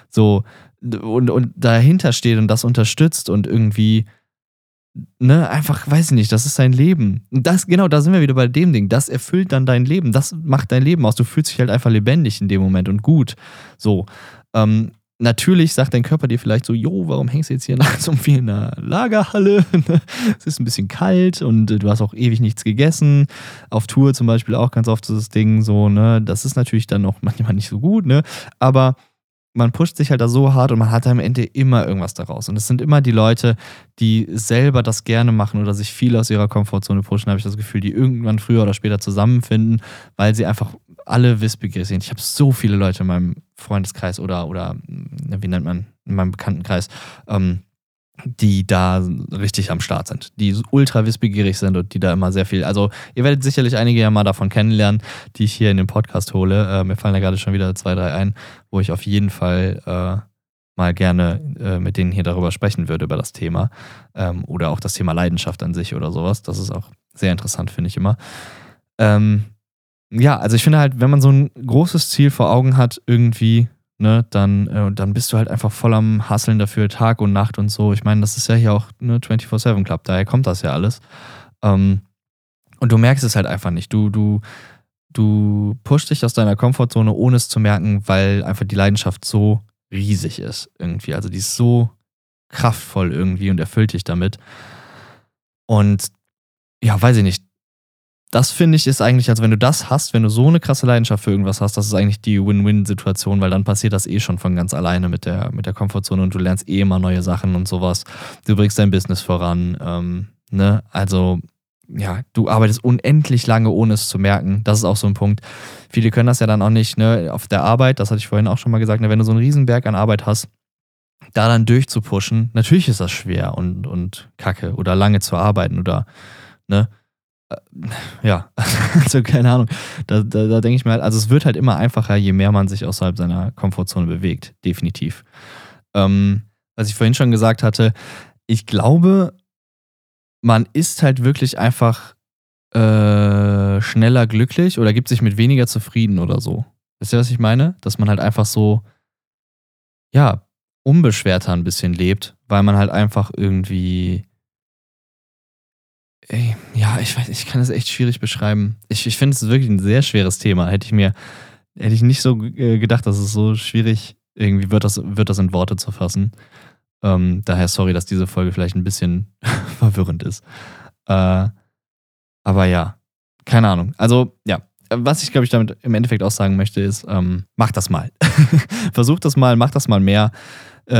So, und, und dahinter steht und das unterstützt und irgendwie, ne, einfach, weiß ich nicht, das ist sein Leben. Das, genau, da sind wir wieder bei dem Ding. Das erfüllt dann dein Leben. Das macht dein Leben aus. Du fühlst dich halt einfach lebendig in dem Moment und gut. So. Ähm, natürlich sagt dein Körper dir vielleicht so, jo, warum hängst du jetzt hier nachts um vier in der Lagerhalle? es ist ein bisschen kalt und du hast auch ewig nichts gegessen. Auf Tour zum Beispiel auch ganz oft so das Ding so, ne, das ist natürlich dann auch manchmal nicht so gut, ne, aber man pusht sich halt da so hart und man hat am Ende immer irgendwas daraus. Und es sind immer die Leute, die selber das gerne machen oder sich viel aus ihrer Komfortzone pushen, habe ich das Gefühl, die irgendwann früher oder später zusammenfinden, weil sie einfach alle wissbegierig sind. Ich habe so viele Leute in meinem Freundeskreis oder, oder wie nennt man, in meinem Bekanntenkreis, ähm, die da richtig am Start sind, die ultra wissbegierig sind und die da immer sehr viel. Also, ihr werdet sicherlich einige ja mal davon kennenlernen, die ich hier in den Podcast hole. Äh, mir fallen da gerade schon wieder zwei, drei ein, wo ich auf jeden Fall äh, mal gerne äh, mit denen hier darüber sprechen würde, über das Thema. Ähm, oder auch das Thema Leidenschaft an sich oder sowas. Das ist auch sehr interessant, finde ich immer. Ähm, ja, also ich finde halt, wenn man so ein großes Ziel vor Augen hat, irgendwie ne, dann, äh, dann bist du halt einfach voll am Hasseln dafür, Tag und Nacht und so. Ich meine, das ist ja hier auch ne 24-7 Club, daher kommt das ja alles. Ähm, und du merkst es halt einfach nicht. Du, du, du pushst dich aus deiner Komfortzone, ohne es zu merken, weil einfach die Leidenschaft so riesig ist irgendwie. Also die ist so kraftvoll irgendwie und erfüllt dich damit. Und ja, weiß ich nicht. Das finde ich ist eigentlich, also wenn du das hast, wenn du so eine krasse Leidenschaft für irgendwas hast, das ist eigentlich die Win-Win-Situation, weil dann passiert das eh schon von ganz alleine mit der, mit der Komfortzone und du lernst eh immer neue Sachen und sowas. Du bringst dein Business voran. Ähm, ne? Also ja, du arbeitest unendlich lange, ohne es zu merken. Das ist auch so ein Punkt. Viele können das ja dann auch nicht, ne, auf der Arbeit, das hatte ich vorhin auch schon mal gesagt, ne, wenn du so einen Riesenberg an Arbeit hast, da dann durchzupushen, natürlich ist das schwer und, und kacke oder lange zu arbeiten oder, ne, ja, also keine Ahnung. Da, da, da denke ich mir halt, also es wird halt immer einfacher, je mehr man sich außerhalb seiner Komfortzone bewegt, definitiv. Ähm, was ich vorhin schon gesagt hatte, ich glaube, man ist halt wirklich einfach äh, schneller glücklich oder gibt sich mit weniger zufrieden oder so. Wisst ihr, was ich meine? Dass man halt einfach so, ja, unbeschwerter ein bisschen lebt, weil man halt einfach irgendwie. Ey, ja, ich weiß, ich kann das echt schwierig beschreiben. Ich, ich finde es wirklich ein sehr schweres Thema. Hätte ich mir, hätte ich nicht so äh, gedacht, dass es so schwierig irgendwie wird, das, wird das in Worte zu fassen. Ähm, daher sorry, dass diese Folge vielleicht ein bisschen verwirrend ist. Äh, aber ja, keine Ahnung. Also, ja, was ich glaube ich damit im Endeffekt auch sagen möchte, ist, ähm, macht das mal. Versucht das mal, macht das mal mehr. Äh,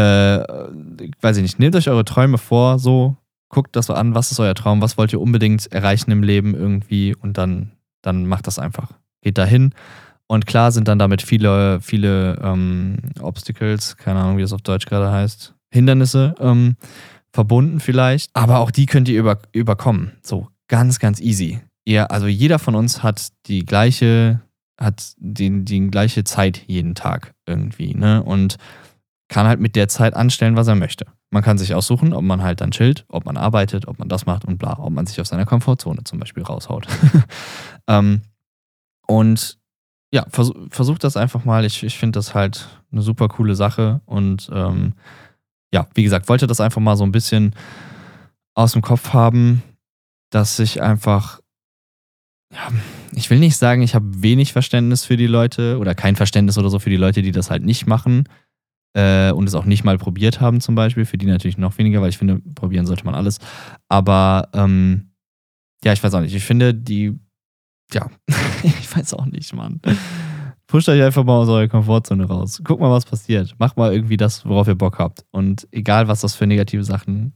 weiß ich nicht, nehmt euch eure Träume vor, so, guckt das an, was ist euer Traum, was wollt ihr unbedingt erreichen im Leben irgendwie und dann, dann macht das einfach. Geht dahin. Und klar sind dann damit viele, viele ähm, Obstacles, keine Ahnung, wie das auf Deutsch gerade heißt, Hindernisse ähm, verbunden vielleicht, aber auch die könnt ihr über, überkommen. So ganz, ganz easy. Ihr, also jeder von uns hat die gleiche, hat die, die gleiche Zeit jeden Tag irgendwie, ne? Und kann halt mit der Zeit anstellen, was er möchte. Man kann sich aussuchen, ob man halt dann chillt, ob man arbeitet, ob man das macht und bla, ob man sich aus seiner Komfortzone zum Beispiel raushaut. ähm, und ja, vers versucht das einfach mal. Ich, ich finde das halt eine super coole Sache und ähm, ja, wie gesagt, wollte das einfach mal so ein bisschen aus dem Kopf haben, dass ich einfach, ja, ich will nicht sagen, ich habe wenig Verständnis für die Leute oder kein Verständnis oder so für die Leute, die das halt nicht machen äh, und es auch nicht mal probiert haben zum Beispiel. Für die natürlich noch weniger, weil ich finde, probieren sollte man alles. Aber ähm, ja, ich weiß auch nicht. Ich finde die, ja, ich weiß auch nicht, Mann. Pusht euch einfach mal aus eurer Komfortzone raus. Guckt mal, was passiert. Macht mal irgendwie das, worauf ihr Bock habt. Und egal, was das für negative Sachen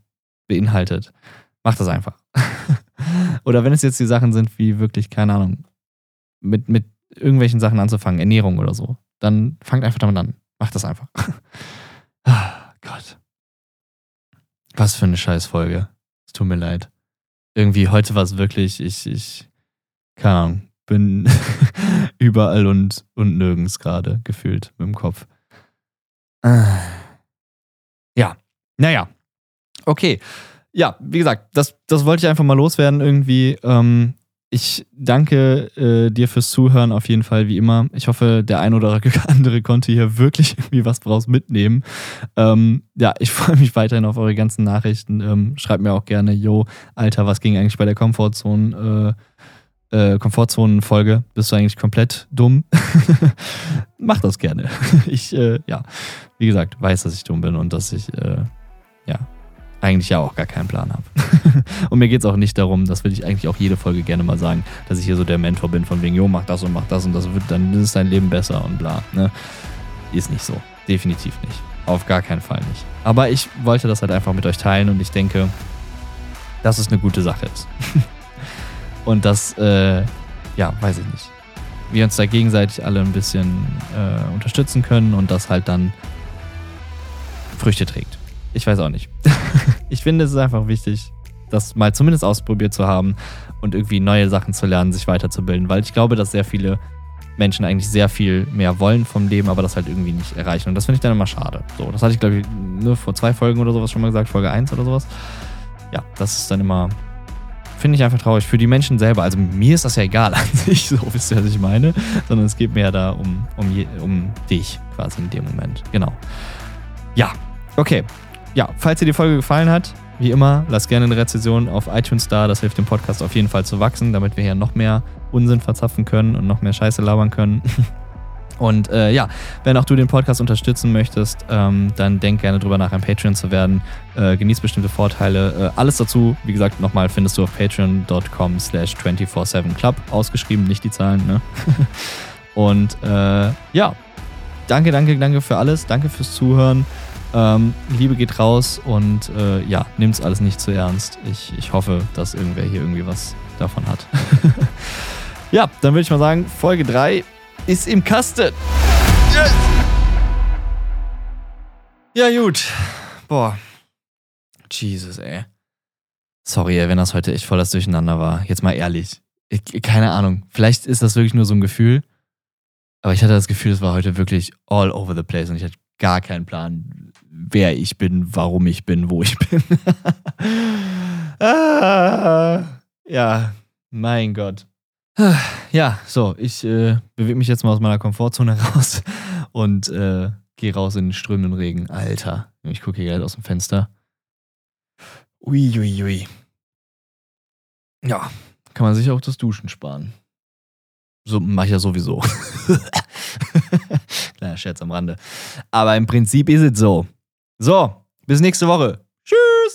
beinhaltet, macht das einfach. oder wenn es jetzt die Sachen sind, wie wirklich, keine Ahnung, mit, mit irgendwelchen Sachen anzufangen, Ernährung oder so, dann fangt einfach damit an. Macht das einfach. ah, Gott. Was für eine Scheißfolge. Es tut mir leid. Irgendwie heute war es wirklich, ich, ich, keine Ahnung, bin überall und, und nirgends gerade gefühlt mit dem Kopf. Ah. Ja, naja. Okay. Ja, wie gesagt, das, das wollte ich einfach mal loswerden irgendwie. Ähm, ich danke äh, dir fürs Zuhören auf jeden Fall, wie immer. Ich hoffe, der ein oder andere konnte hier wirklich irgendwie was draus mitnehmen. Ähm, ja, ich freue mich weiterhin auf eure ganzen Nachrichten. Ähm, schreibt mir auch gerne, yo, Alter, was ging eigentlich bei der Komfortzone? Äh, äh, Komfortzonen-Folge. Bist du eigentlich komplett dumm? Mach das gerne. Ich, äh, ja, wie gesagt, weiß, dass ich dumm bin und dass ich, äh, ja, eigentlich ja auch gar keinen Plan habe. und mir geht es auch nicht darum, das will ich eigentlich auch jede Folge gerne mal sagen, dass ich hier so der Mentor bin von wegen, jo, mach das und mach das und das wird, dann ist dein Leben besser und bla. Ne? Ist nicht so. Definitiv nicht. Auf gar keinen Fall nicht. Aber ich wollte das halt einfach mit euch teilen und ich denke, dass es eine gute Sache ist. Und das, äh, ja, weiß ich nicht. Wir uns da gegenseitig alle ein bisschen äh, unterstützen können und das halt dann Früchte trägt. Ich weiß auch nicht. ich finde, es ist einfach wichtig, das mal zumindest ausprobiert zu haben und irgendwie neue Sachen zu lernen, sich weiterzubilden, weil ich glaube, dass sehr viele Menschen eigentlich sehr viel mehr wollen vom Leben, aber das halt irgendwie nicht erreichen. Und das finde ich dann immer schade. So, das hatte ich, glaube ich, nur vor zwei Folgen oder sowas schon mal gesagt, Folge 1 oder sowas. Ja, das ist dann immer finde ich einfach traurig für die Menschen selber. Also mir ist das ja egal an sich, so wisst ihr, was ich meine, sondern es geht mir ja da um, um, je, um dich quasi in dem Moment. Genau. Ja, okay. Ja, falls dir die Folge gefallen hat, wie immer, lasst gerne eine Rezension auf iTunes da. Das hilft dem Podcast auf jeden Fall zu wachsen, damit wir hier noch mehr Unsinn verzapfen können und noch mehr Scheiße labern können. Und äh, ja, wenn auch du den Podcast unterstützen möchtest, ähm, dann denk gerne drüber nach, ein Patreon zu werden. Äh, genieß bestimmte Vorteile. Äh, alles dazu, wie gesagt, nochmal findest du auf patreon.com slash 247club. Ausgeschrieben, nicht die Zahlen, ne? Und äh, ja, danke, danke, danke für alles. Danke fürs Zuhören. Ähm, Liebe geht raus und äh, ja, nimmt's alles nicht zu ernst. Ich, ich hoffe, dass irgendwer hier irgendwie was davon hat. ja, dann würde ich mal sagen, Folge 3 ist im Kasten. Yes! Ja, gut. Boah. Jesus, ey. Sorry, wenn das heute echt voll das Durcheinander war. Jetzt mal ehrlich. Ich, keine Ahnung. Vielleicht ist das wirklich nur so ein Gefühl. Aber ich hatte das Gefühl, es war heute wirklich all over the place und ich hatte gar keinen Plan, wer ich bin, warum ich bin, wo ich bin. ah, ja, mein Gott. Ja, so, ich äh, bewege mich jetzt mal aus meiner Komfortzone raus und äh, gehe raus in den strömenden Regen. Alter, ich gucke hier gerade aus dem Fenster. Uiuiui. Ui, ui. Ja, kann man sich auch das Duschen sparen. So mache ich ja sowieso. Kleiner Scherz am Rande. Aber im Prinzip ist es so. So, bis nächste Woche. Tschüss.